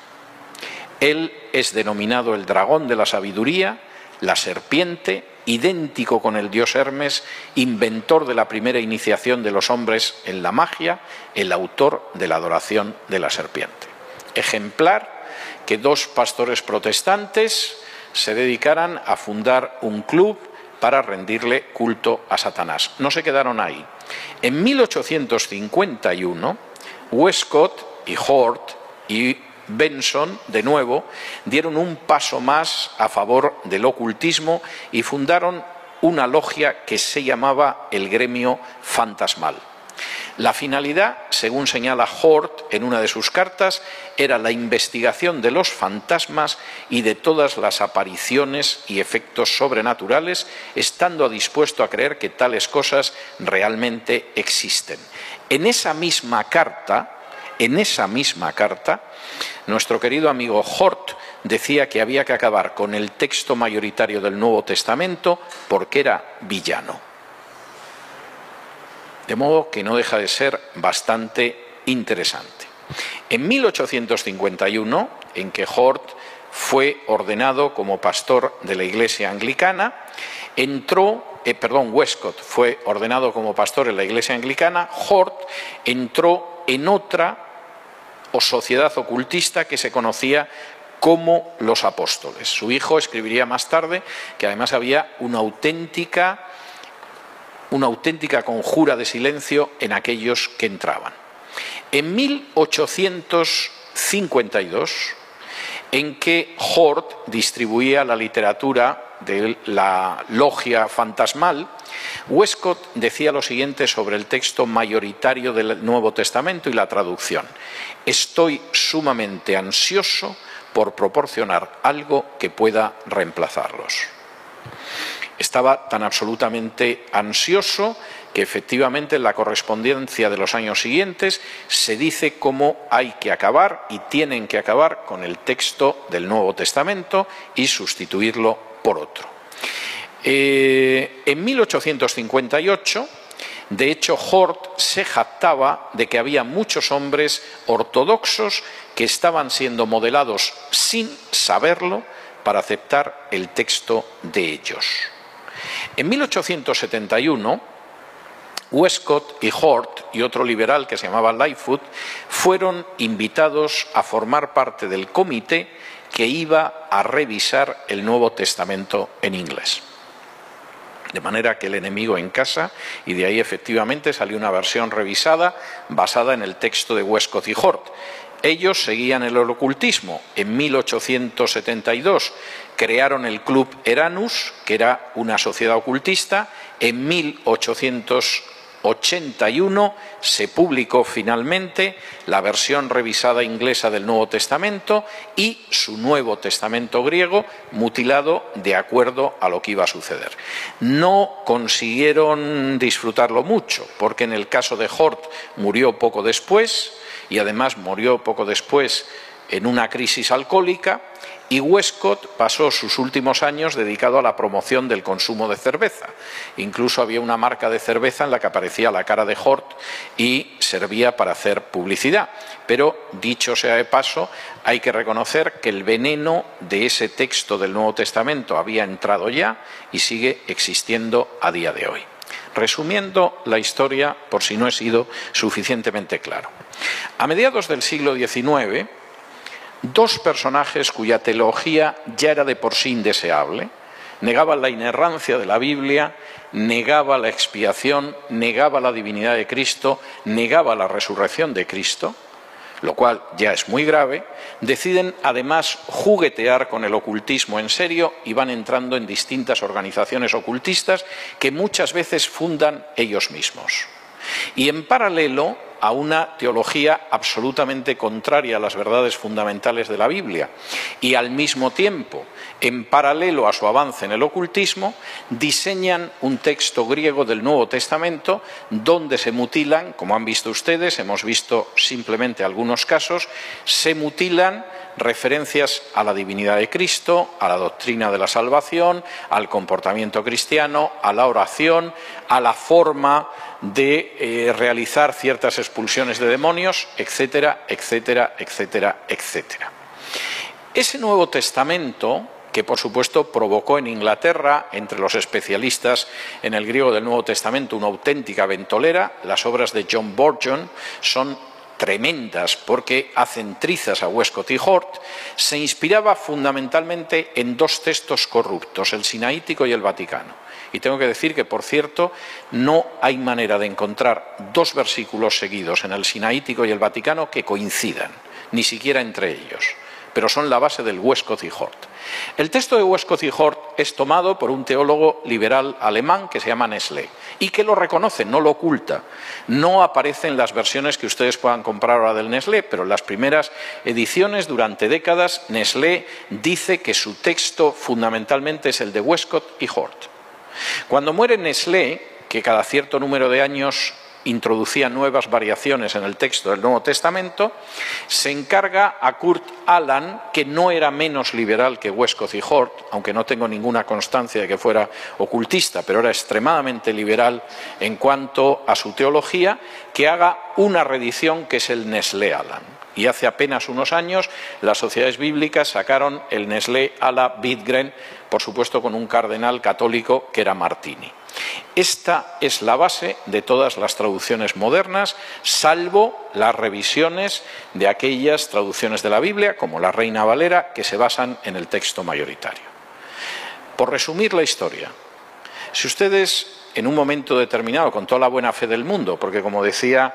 S3: Él es denominado el dragón de la sabiduría, la serpiente, idéntico con el dios Hermes, inventor de la primera iniciación de los hombres en la magia, el autor de la adoración de la serpiente. Ejemplar que dos pastores protestantes se dedicaran a fundar un club para rendirle culto a Satanás. No se quedaron ahí. En 1851, Westcott y Hort y Benson, de nuevo, dieron un paso más a favor del ocultismo y fundaron una logia que se llamaba el Gremio Fantasmal. La finalidad, según señala Hort en una de sus cartas, era la investigación de los fantasmas y de todas las apariciones y efectos sobrenaturales, estando dispuesto a creer que tales cosas realmente existen. En esa misma carta, en esa misma carta, nuestro querido amigo Hort decía que había que acabar con el texto mayoritario del Nuevo Testamento porque era villano. De modo que no deja de ser bastante interesante. En 1851, en que Hort fue ordenado como pastor de la Iglesia anglicana, entró, eh, perdón, Westcott fue ordenado como pastor en la Iglesia anglicana, Hort entró en otra o sociedad ocultista que se conocía como los apóstoles. Su hijo escribiría más tarde que además había una auténtica una auténtica conjura de silencio en aquellos que entraban. En 1852, en que Hort distribuía la literatura de la logia fantasmal, Westcott decía lo siguiente sobre el texto mayoritario del Nuevo Testamento y la traducción. Estoy sumamente ansioso por proporcionar algo que pueda reemplazarlos. Estaba tan absolutamente ansioso que efectivamente en la correspondencia de los años siguientes se dice cómo hay que acabar y tienen que acabar con el texto del Nuevo Testamento y sustituirlo por otro. Eh, en 1858 de hecho, Hort se jactaba de que había muchos hombres ortodoxos que estaban siendo modelados sin saberlo para aceptar el texto de ellos. En 1871, Westcott y Hort y otro liberal que se llamaba Lightfoot fueron invitados a formar parte del comité que iba a revisar el Nuevo Testamento en inglés de manera que el enemigo en casa, y de ahí efectivamente salió una versión revisada basada en el texto de Westcott y Hort. Ellos seguían el ocultismo. En 1872 crearon el Club Eranus, que era una sociedad ocultista. En 1800 81 se publicó finalmente la versión revisada inglesa del Nuevo Testamento y su Nuevo Testamento griego mutilado de acuerdo a lo que iba a suceder. No consiguieron disfrutarlo mucho, porque en el caso de Hort murió poco después y además murió poco después en una crisis alcohólica y Westcott pasó sus últimos años dedicado a la promoción del consumo de cerveza. Incluso había una marca de cerveza en la que aparecía la cara de Hort y servía para hacer publicidad. Pero, dicho sea de paso, hay que reconocer que el veneno de ese texto del Nuevo Testamento había entrado ya y sigue existiendo a día de hoy. Resumiendo la historia, por si no he sido suficientemente claro. A mediados del siglo XIX, dos personajes cuya teología ya era de por sí indeseable, negaban la inerrancia de la Biblia, negaba la expiación, negaba la divinidad de Cristo, negaba la resurrección de Cristo, lo cual ya es muy grave, deciden además juguetear con el ocultismo en serio y van entrando en distintas organizaciones ocultistas que muchas veces fundan ellos mismos. Y en paralelo a una teología absolutamente contraria a las verdades fundamentales de la Biblia y al mismo tiempo, en paralelo a su avance en el ocultismo, diseñan un texto griego del Nuevo Testamento donde se mutilan, como han visto ustedes, hemos visto simplemente algunos casos, se mutilan referencias a la divinidad de Cristo, a la doctrina de la salvación, al comportamiento cristiano, a la oración, a la forma de eh, realizar ciertas expulsiones de demonios, etcétera, etcétera, etcétera, etcétera. Ese Nuevo Testamento, que por supuesto provocó en Inglaterra, entre los especialistas en el griego del Nuevo Testamento, una auténtica ventolera, las obras de John Borjon son tremendas porque hacen trizas a Westcott y Hort, se inspiraba fundamentalmente en dos textos corruptos, el sinaítico y el vaticano. Y tengo que decir que, por cierto, no hay manera de encontrar dos versículos seguidos en el Sinaítico y el Vaticano que coincidan, ni siquiera entre ellos, pero son la base del Westcott y Hort. El texto de Westcott y Hort es tomado por un teólogo liberal alemán que se llama Nestlé y que lo reconoce, no lo oculta. No aparece en las versiones que ustedes puedan comprar ahora del Nestlé, pero en las primeras ediciones, durante décadas, Nestlé dice que su texto fundamentalmente es el de Westcott y Hort. Cuando muere Nestlé, que cada cierto número de años introducía nuevas variaciones en el texto del Nuevo Testamento, se encarga a Kurt Aland, que no era menos liberal que Westcott y Hort, aunque no tengo ninguna constancia de que fuera ocultista, pero era extremadamente liberal en cuanto a su teología, que haga una reedición que es el Nestlé Aland. Y hace apenas unos años las sociedades bíblicas sacaron el Nestlé Ala Wittgren, por supuesto con un cardenal católico que era Martini. Esta es la base de todas las traducciones modernas, salvo las revisiones de aquellas traducciones de la Biblia, como la Reina Valera, que se basan en el texto mayoritario. Por resumir la historia, si ustedes en un momento determinado, con toda la buena fe del mundo, porque como decía,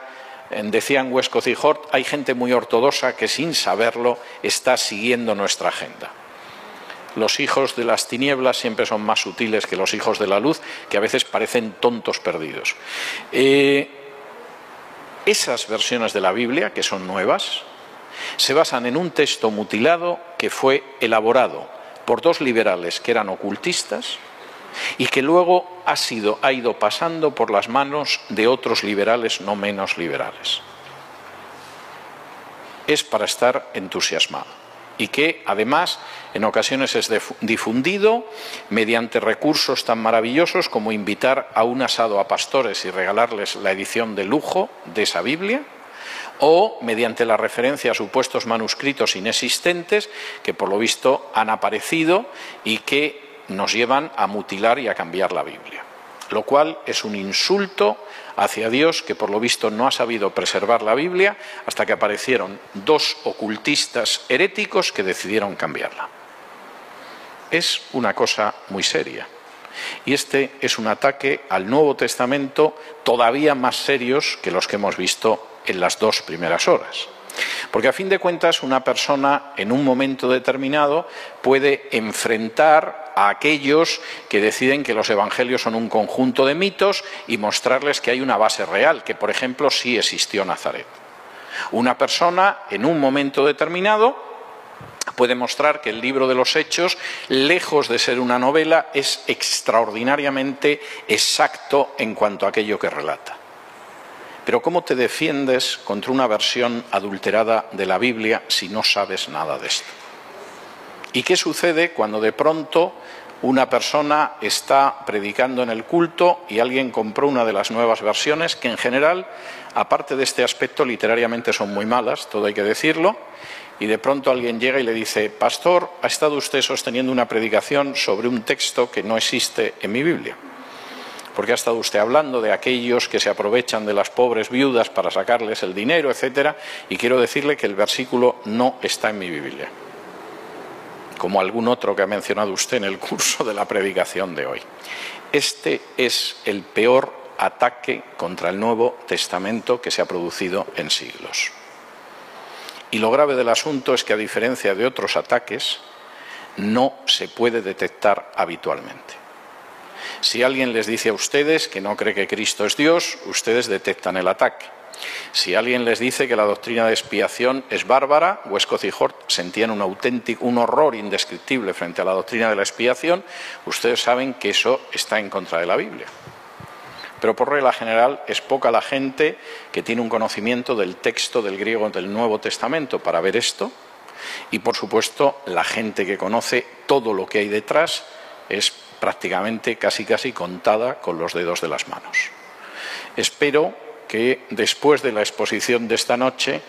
S3: decían Westcott y Hort, hay gente muy ortodoxa que sin saberlo está siguiendo nuestra agenda los hijos de las tinieblas siempre son más sutiles que los hijos de la luz, que a veces parecen tontos perdidos. Eh, esas versiones de la Biblia, que son nuevas, se basan en un texto mutilado que fue elaborado por dos liberales que eran ocultistas y que luego ha, sido, ha ido pasando por las manos de otros liberales no menos liberales. Es para estar entusiasmado y que además en ocasiones es difundido mediante recursos tan maravillosos como invitar a un asado a pastores y regalarles la edición de lujo de esa Biblia, o mediante la referencia a supuestos manuscritos inexistentes que por lo visto han aparecido y que nos llevan a mutilar y a cambiar la Biblia, lo cual es un insulto hacia Dios que por lo visto no ha sabido preservar la Biblia hasta que aparecieron dos ocultistas heréticos que decidieron cambiarla. Es una cosa muy seria. Y este es un ataque al Nuevo Testamento todavía más serios que los que hemos visto en las dos primeras horas. Porque a fin de cuentas una persona en un momento determinado puede enfrentar a aquellos que deciden que los evangelios son un conjunto de mitos y mostrarles que hay una base real, que por ejemplo sí existió Nazaret. Una persona en un momento determinado puede mostrar que el libro de los hechos, lejos de ser una novela, es extraordinariamente exacto en cuanto a aquello que relata. Pero ¿cómo te defiendes contra una versión adulterada de la Biblia si no sabes nada de esto? ¿Y qué sucede cuando de pronto una persona está predicando en el culto y alguien compró una de las nuevas versiones que en general, aparte de este aspecto, literariamente son muy malas, todo hay que decirlo, y de pronto alguien llega y le dice, Pastor, ha estado usted sosteniendo una predicación sobre un texto que no existe en mi Biblia porque ha estado usted hablando de aquellos que se aprovechan de las pobres viudas para sacarles el dinero, etcétera, y quiero decirle que el versículo no está en mi Biblia, como algún otro que ha mencionado usted en el curso de la predicación de hoy. Este es el peor ataque contra el Nuevo Testamento que se ha producido en siglos. Y lo grave del asunto es que, a diferencia de otros ataques, no se puede detectar habitualmente. Si alguien les dice a ustedes que no cree que Cristo es Dios, ustedes detectan el ataque. Si alguien les dice que la doctrina de expiación es bárbara, Westcott y Hort sentían un auténtico, un horror indescriptible frente a la doctrina de la expiación, ustedes saben que eso está en contra de la Biblia. Pero por regla general es poca la gente que tiene un conocimiento del texto del griego del Nuevo Testamento para ver esto. Y por supuesto, la gente que conoce todo lo que hay detrás es prácticamente casi casi contada con los dedos de las manos. Espero que después de la exposición de esta noche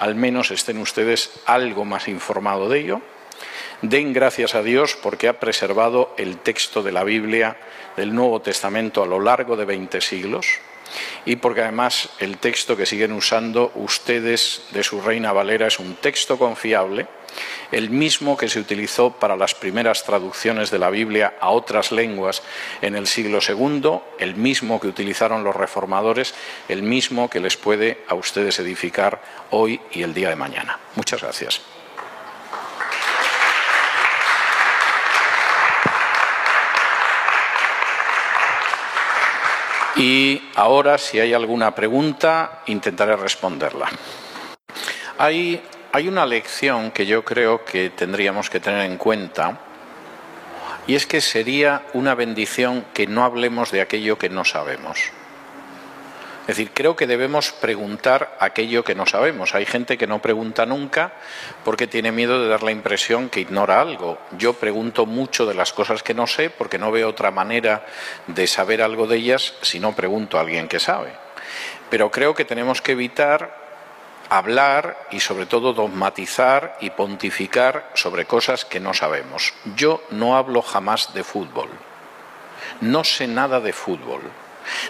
S3: al menos estén ustedes algo más informados de ello. Den gracias a Dios porque ha preservado el texto de la Biblia del Nuevo Testamento a lo largo de 20 siglos y porque además el texto que siguen usando ustedes de su Reina Valera es un texto confiable el mismo que se utilizó para las primeras traducciones de la Biblia a otras lenguas en el siglo II, el mismo que utilizaron los reformadores, el mismo que les puede a ustedes edificar hoy y el día de mañana. Muchas gracias. Y ahora, si hay alguna pregunta, intentaré responderla. Hay hay una lección que yo creo que tendríamos que tener en cuenta, y es que sería una bendición que no hablemos de aquello que no sabemos. Es decir, creo que debemos preguntar aquello que no sabemos. Hay gente que no pregunta nunca porque tiene miedo de dar la impresión que ignora algo. Yo pregunto mucho de las cosas que no sé porque no veo otra manera de saber algo de ellas si no pregunto a alguien que sabe. Pero creo que tenemos que evitar hablar y sobre todo dogmatizar y pontificar sobre cosas que no sabemos. Yo no hablo jamás de fútbol. No sé nada de fútbol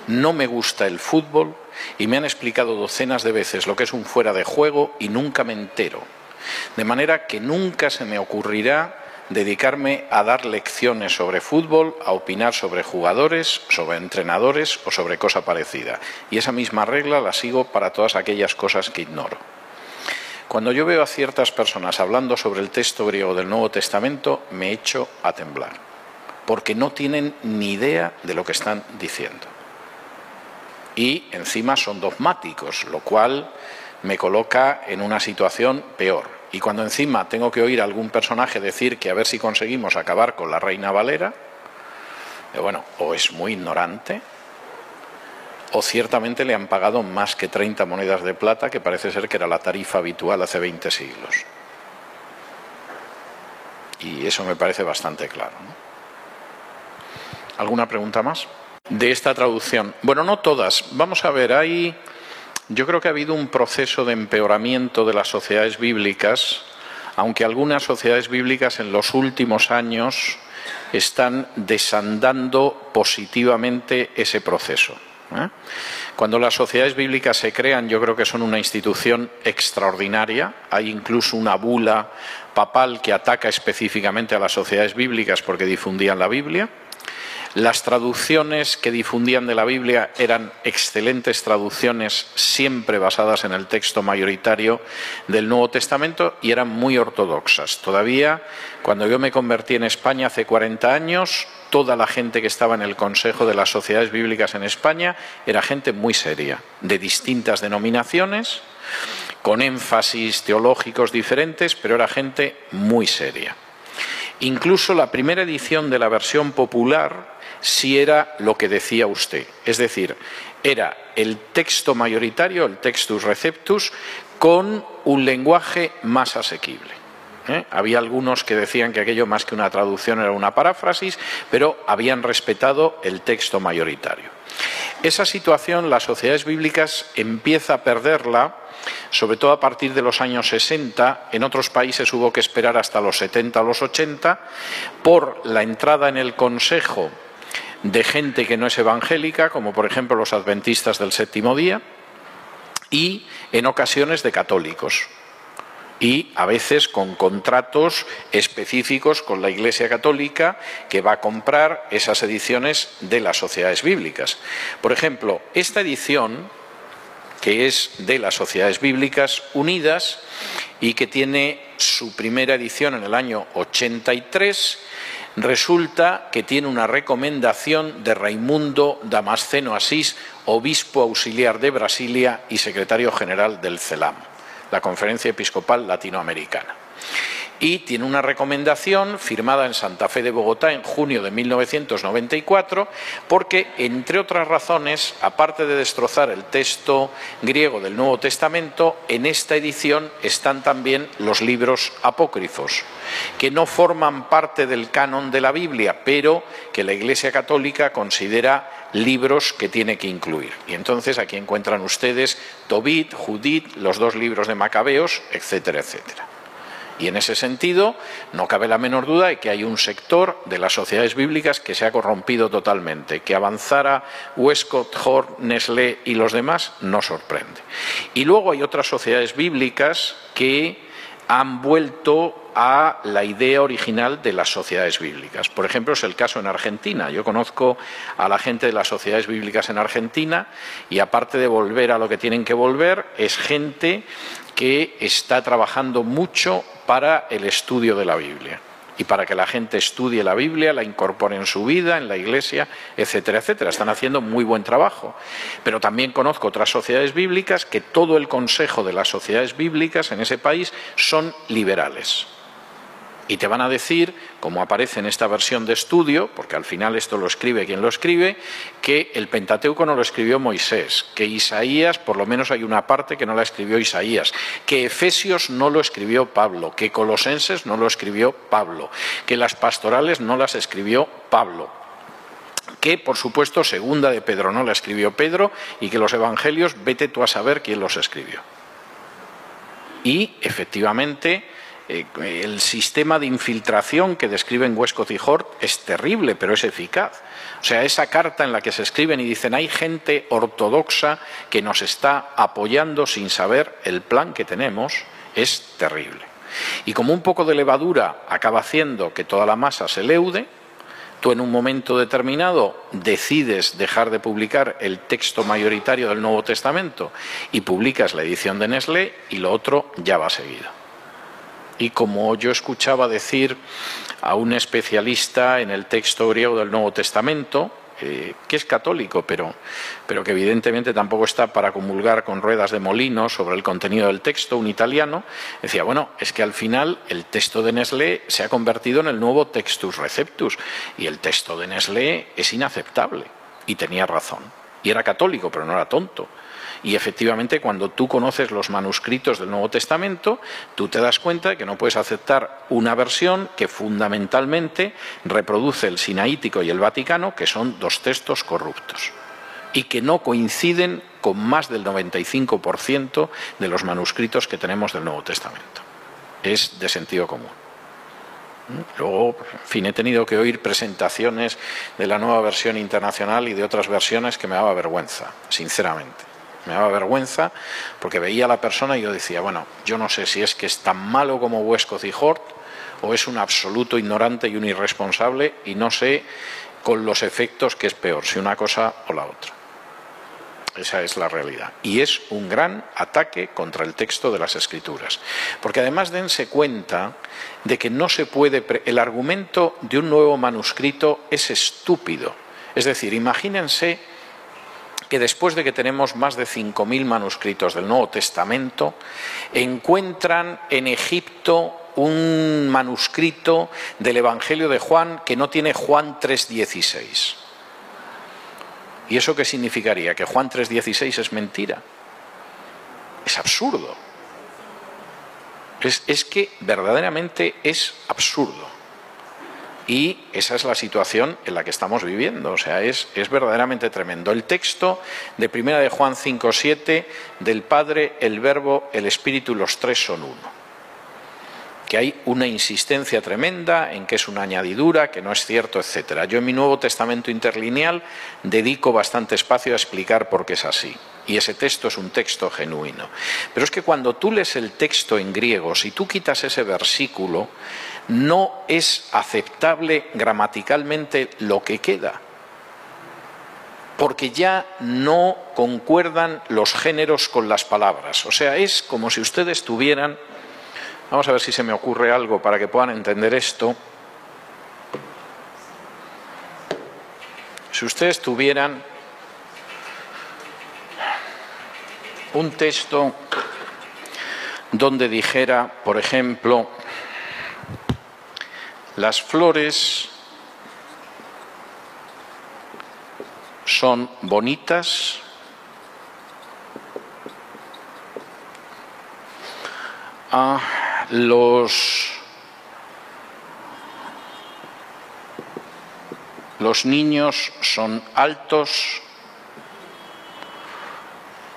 S3: no me gusta el fútbol y me han explicado docenas de veces lo que es un fuera de juego y nunca me entero. De manera que nunca se me ocurrirá dedicarme a dar lecciones sobre fútbol, a opinar sobre jugadores, sobre entrenadores o sobre cosa parecida. Y esa misma regla la sigo para todas aquellas cosas que ignoro. Cuando yo veo a ciertas personas hablando sobre el texto griego del Nuevo Testamento, me echo a temblar, porque no tienen ni idea de lo que están diciendo y encima son dogmáticos, lo cual me coloca en una situación peor. Y cuando encima tengo que oír a algún personaje decir que a ver si conseguimos acabar con la reina Valera, eh, bueno, o es muy ignorante, o ciertamente le han pagado más que 30 monedas de plata, que parece ser que era la tarifa habitual hace 20 siglos. Y eso me parece bastante claro. ¿Alguna pregunta más? de esta traducción? Bueno, no todas. Vamos a ver, hay. Yo creo que ha habido un proceso de empeoramiento de las sociedades bíblicas, aunque algunas sociedades bíblicas en los últimos años están desandando positivamente ese proceso. ¿eh? Cuando las sociedades bíblicas se crean, yo creo que son una institución extraordinaria. Hay incluso una bula papal que ataca específicamente a las sociedades bíblicas porque difundían la Biblia. Las traducciones que difundían de la Biblia eran excelentes traducciones, siempre basadas en el texto mayoritario del Nuevo Testamento y eran muy ortodoxas. Todavía, cuando yo me convertí en España hace 40 años, toda la gente que estaba en el Consejo de las Sociedades Bíblicas en España era gente muy seria, de distintas denominaciones, con énfasis teológicos diferentes, pero era gente muy seria. Incluso la primera edición de la versión popular si era lo que decía usted. Es decir, era el texto mayoritario, el textus receptus, con un lenguaje más asequible. ¿eh? Había algunos que decían que aquello más que una traducción era una paráfrasis, pero habían respetado el texto mayoritario. Esa situación las sociedades bíblicas empieza a perderla, sobre todo a partir de los años 60. En otros países hubo que esperar hasta los 70 o los 80 por la entrada en el Consejo de gente que no es evangélica, como por ejemplo los adventistas del séptimo día, y en ocasiones de católicos. Y a veces con contratos específicos con la Iglesia Católica que va a comprar esas ediciones de las sociedades bíblicas. Por ejemplo, esta edición, que es de las sociedades bíblicas unidas y que tiene su primera edición en el año 83, resulta que tiene una recomendación de Raimundo Damasceno Asís, obispo auxiliar de Brasilia y secretario general del CELAM, la Conferencia Episcopal Latinoamericana y tiene una recomendación firmada en Santa Fe de Bogotá en junio de 1994 porque, entre otras razones, aparte de destrozar el texto griego del Nuevo Testamento, en esta edición están también los libros apócrifos, que no forman parte del canon de la Biblia, pero que la Iglesia Católica considera libros que tiene que incluir. Y entonces aquí encuentran ustedes Tobit, Judith, los dos libros de Macabeos, etcétera, etcétera. Y en ese sentido, no cabe la menor duda de que hay un sector de las sociedades bíblicas que se ha corrompido totalmente. Que avanzara Westcott, Horn, Nestlé y los demás no sorprende. Y luego hay otras sociedades bíblicas que han vuelto a la idea original de las sociedades bíblicas. Por ejemplo, es el caso en Argentina. Yo conozco a la gente de las sociedades bíblicas en Argentina y aparte de volver a lo que tienen que volver, es gente que está trabajando mucho para el estudio de la Biblia. y para que la gente estudie la Biblia, la incorpore en su vida, en la iglesia, etcétera, etcétera. Están haciendo muy buen trabajo. Pero también conozco otras sociedades bíblicas que todo el consejo de las sociedades bíblicas en ese país son liberales. Y te van a decir, como aparece en esta versión de estudio, porque al final esto lo escribe quien lo escribe, que el Pentateuco no lo escribió Moisés, que Isaías, por lo menos hay una parte que no la escribió Isaías, que Efesios no lo escribió Pablo, que Colosenses no lo escribió Pablo, que las pastorales no las escribió Pablo, que por supuesto segunda de Pedro no la escribió Pedro y que los evangelios vete tú a saber quién los escribió. Y efectivamente eh, el sistema de infiltración que describen Westcott y Hort es terrible, pero es eficaz. O sea, esa carta en la que se escriben y dicen hay gente ortodoxa que nos está apoyando sin saber el plan que tenemos, es terrible. Y como un poco de levadura acaba haciendo que toda la masa se leude, tú en un momento determinado decides dejar de publicar el texto mayoritario del Nuevo Testamento y publicas la edición de Nestlé y lo otro ya va seguido y como yo escuchaba decir a un especialista en el texto griego del Nuevo Testamento, eh, que es católico, pero, pero que evidentemente tampoco está para comulgar con ruedas de molino sobre el contenido del texto, un italiano, decía, bueno, es que al final el texto de Nestlé se ha convertido en el nuevo textus receptus y el texto de Nestlé es inaceptable. Y tenía razón. Y era católico, pero no era tonto. Y efectivamente, cuando tú conoces los manuscritos del Nuevo Testamento, tú te das cuenta de que no puedes aceptar una versión que fundamentalmente reproduce el sinaítico y el vaticano, que son dos textos corruptos y que no coinciden con más del 95% de los manuscritos que tenemos del Nuevo Testamento. Es de sentido común. Luego, en fin, he tenido que oír presentaciones de la nueva versión internacional y de otras versiones que me daba vergüenza, sinceramente. Me daba vergüenza porque veía a la persona y yo decía, bueno, yo no sé si es que es tan malo como y Hort o es un absoluto ignorante y un irresponsable y no sé con los efectos que es peor, si una cosa o la otra. Esa es la realidad. Y es un gran ataque contra el texto de las escrituras. Porque además dense cuenta de que no se puede... El argumento de un nuevo manuscrito es estúpido. Es decir, imagínense que después de que tenemos más de 5.000 manuscritos del Nuevo Testamento, encuentran en Egipto un manuscrito del Evangelio de Juan que no tiene Juan 3.16. ¿Y eso qué significaría? ¿Que Juan 3.16 es mentira? Es absurdo. Es, es que verdaderamente es absurdo. Y esa es la situación en la que estamos viviendo. O sea, es, es verdaderamente tremendo. El texto de Primera de Juan 5.7 del Padre, el Verbo, el Espíritu, los tres son uno que hay una insistencia tremenda en que es una añadidura, que no es cierto, etcétera. Yo en mi Nuevo Testamento interlineal dedico bastante espacio a explicar por qué es así. Y ese texto es un texto genuino. Pero es que cuando tú lees el texto en griego, si tú quitas ese versículo, no es aceptable gramaticalmente lo que queda, porque ya no concuerdan los géneros con las palabras. O sea, es como si ustedes tuvieran, vamos a ver si se me ocurre algo para que puedan entender esto, si ustedes tuvieran un texto donde dijera, por ejemplo, las flores son bonitas, ah, los, los niños son altos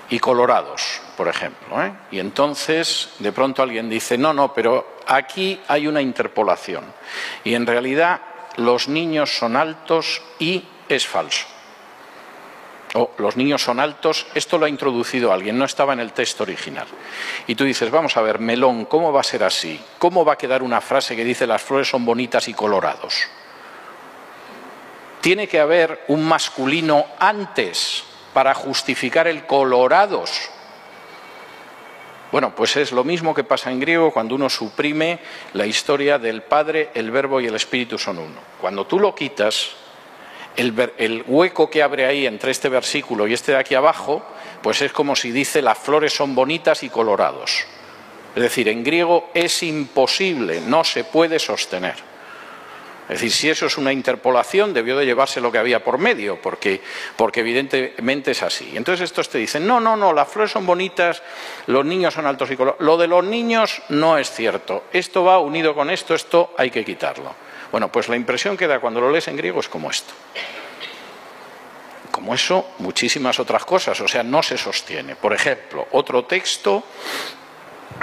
S3: y colorados, por ejemplo. ¿eh? Y entonces de pronto alguien dice, no, no, pero aquí hay una interpolación. Y en realidad los niños son altos y es falso. O los niños son altos, esto lo ha introducido alguien, no estaba en el texto original. Y tú dices, vamos a ver, melón, ¿cómo va a ser así? ¿Cómo va a quedar una frase que dice las flores son bonitas y colorados? Tiene que haber un masculino antes para justificar el colorados. Bueno, pues es lo mismo que pasa en griego cuando uno suprime la historia del Padre, el Verbo y el Espíritu son uno. Cuando tú lo quitas, el, hueco que abre ahí entre este versículo y este de aquí abajo, pues es como si dice las flores son bonitas y colorados. Es decir, en griego es imposible, no se puede sostener. Es decir, si eso es una interpolación, debió de llevarse lo que había por medio, porque, porque evidentemente es así. Entonces estos te dicen, no, no, no, las flores son bonitas, los niños son altos y colorados. Lo de los niños no es cierto. Esto va unido con esto, esto hay que quitarlo. Bueno, pues la impresión que da cuando lo lees en griego es como esto. Como eso, muchísimas otras cosas, o sea, no se sostiene. Por ejemplo, otro texto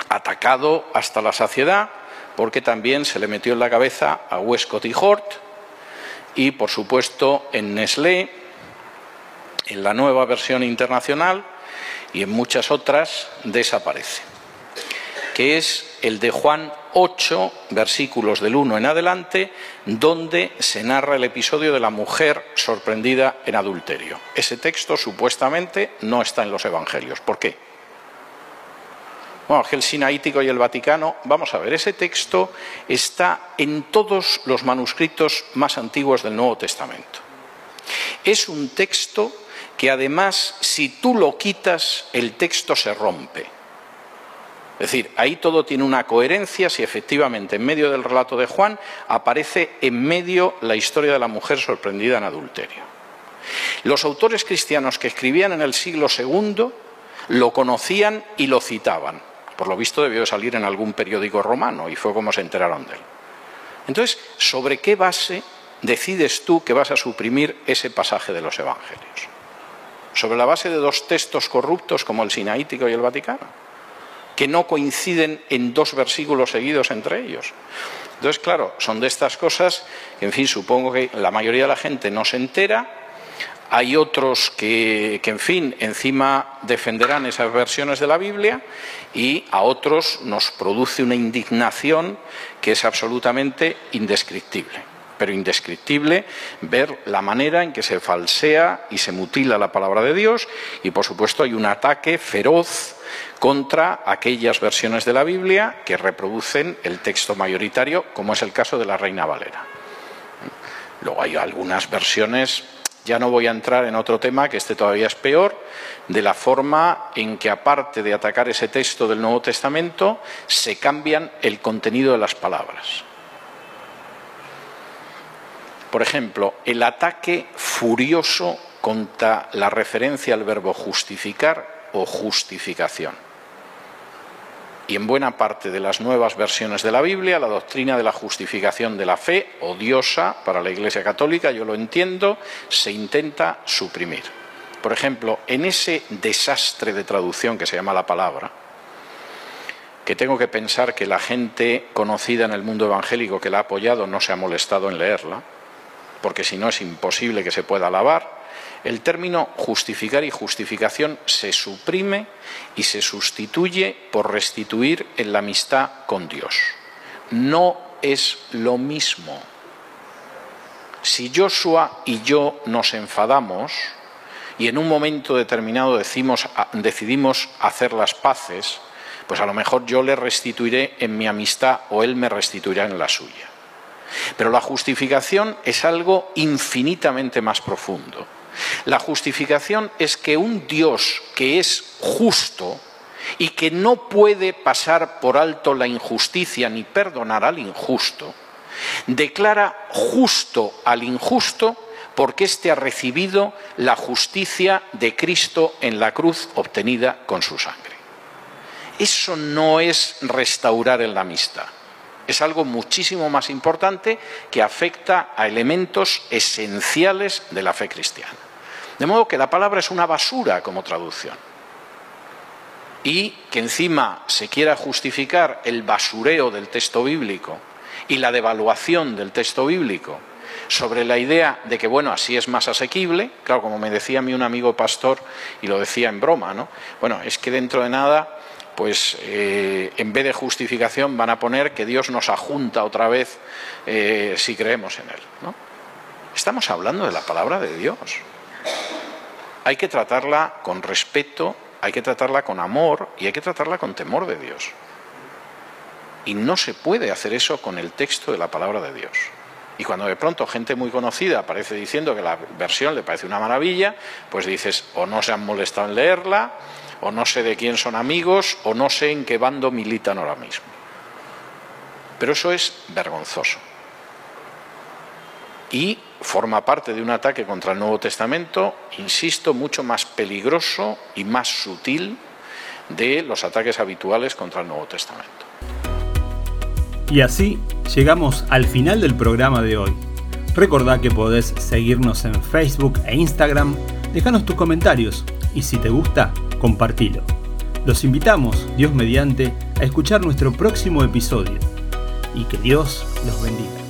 S3: atacado hasta la saciedad, porque también se le metió en la cabeza a Westcott y Hort, y por supuesto en Nestlé, en la nueva versión internacional y en muchas otras desaparece, que es el de Juan 8, versículos del 1 en adelante, donde se narra el episodio de la mujer sorprendida en adulterio. Ese texto supuestamente no está en los Evangelios. ¿Por qué? Bueno, el Sinaítico y el Vaticano, vamos a ver, ese texto está en todos los manuscritos más antiguos del Nuevo Testamento. Es un texto que además, si tú lo quitas, el texto se rompe. Es decir, ahí todo tiene una coherencia si efectivamente en medio del relato de Juan aparece en medio la historia de la mujer sorprendida en adulterio. Los autores cristianos que escribían en el siglo II lo conocían y lo citaban. Por lo visto debió salir en algún periódico romano y fue como se enteraron de él. Entonces, ¿sobre qué base decides tú que vas a suprimir ese pasaje de los Evangelios? ¿Sobre la base de dos textos corruptos como el Sinaítico y el Vaticano? que no coinciden en dos versículos seguidos entre ellos. Entonces, claro, son de estas cosas que, en fin, supongo que la mayoría de la gente no se entera. Hay otros que, en fin, encima defenderán esas versiones de la Biblia y a otros nos produce una indignación que es absolutamente indescriptible pero indescriptible ver la manera en que se falsea y se mutila la palabra de Dios y por supuesto hay un ataque feroz contra aquellas versiones de la Biblia que reproducen el texto mayoritario, como es el caso de la Reina Valera. Luego hay algunas versiones, ya no voy a entrar en otro tema, que este todavía es peor, de la forma en que aparte de atacar ese texto del Nuevo Testamento, se cambian el contenido de las palabras. Por ejemplo, el ataque furioso contra la referencia al verbo justificar o justificación y en buena parte de las nuevas versiones de la Biblia, la doctrina de la justificación de la fe, odiosa para la Iglesia Católica, yo lo entiendo, se intenta suprimir. Por ejemplo, en ese desastre de traducción que se llama la palabra, que tengo que pensar que la gente conocida en el mundo evangélico que la ha apoyado no se ha molestado en leerla, porque si no es imposible que se pueda alabar, el término justificar y justificación se suprime y se sustituye por restituir en la amistad con Dios. No es lo mismo. Si Joshua y yo nos enfadamos y en un momento determinado decidimos hacer las paces, pues a lo mejor yo le restituiré en mi amistad o él me restituirá en la suya. Pero la justificación es algo infinitamente más profundo. La justificación es que un Dios que es justo y que no puede pasar por alto la injusticia ni perdonar al injusto, declara justo al injusto porque éste ha recibido la justicia de Cristo en la cruz obtenida con su sangre. Eso no es restaurar en la amistad. Es algo muchísimo más importante que afecta a elementos esenciales de la fe cristiana. De modo que la palabra es una basura como traducción. Y que encima se quiera justificar el basureo del texto bíblico y la devaluación del texto bíblico sobre la idea de que, bueno, así es más asequible, claro, como me decía a mí un amigo pastor, y lo decía en broma, ¿no? Bueno, es que dentro de nada, pues eh, en vez de justificación van a poner que Dios nos ajunta otra vez eh, si creemos en Él, ¿no? Estamos hablando de la palabra de Dios hay que tratarla con respeto hay que tratarla con amor y hay que tratarla con temor de Dios. Y no se puede hacer eso con el texto de la palabra de Dios. Y cuando de pronto gente muy conocida aparece diciendo que la versión le parece una maravilla, pues dices, o no se han molestado en leerla, o no sé de quién son amigos, o no sé en qué bando militan ahora mismo. Pero eso es vergonzoso. Y forma parte de un ataque contra el Nuevo Testamento, insisto, mucho más peligroso y más sutil de los ataques habituales contra el Nuevo Testamento.
S2: Y así llegamos al final del programa de hoy. Recordá que podés seguirnos en Facebook e Instagram, dejanos tus comentarios y si te gusta, compartilo. Los invitamos, Dios mediante, a escuchar nuestro próximo episodio y que Dios los bendiga.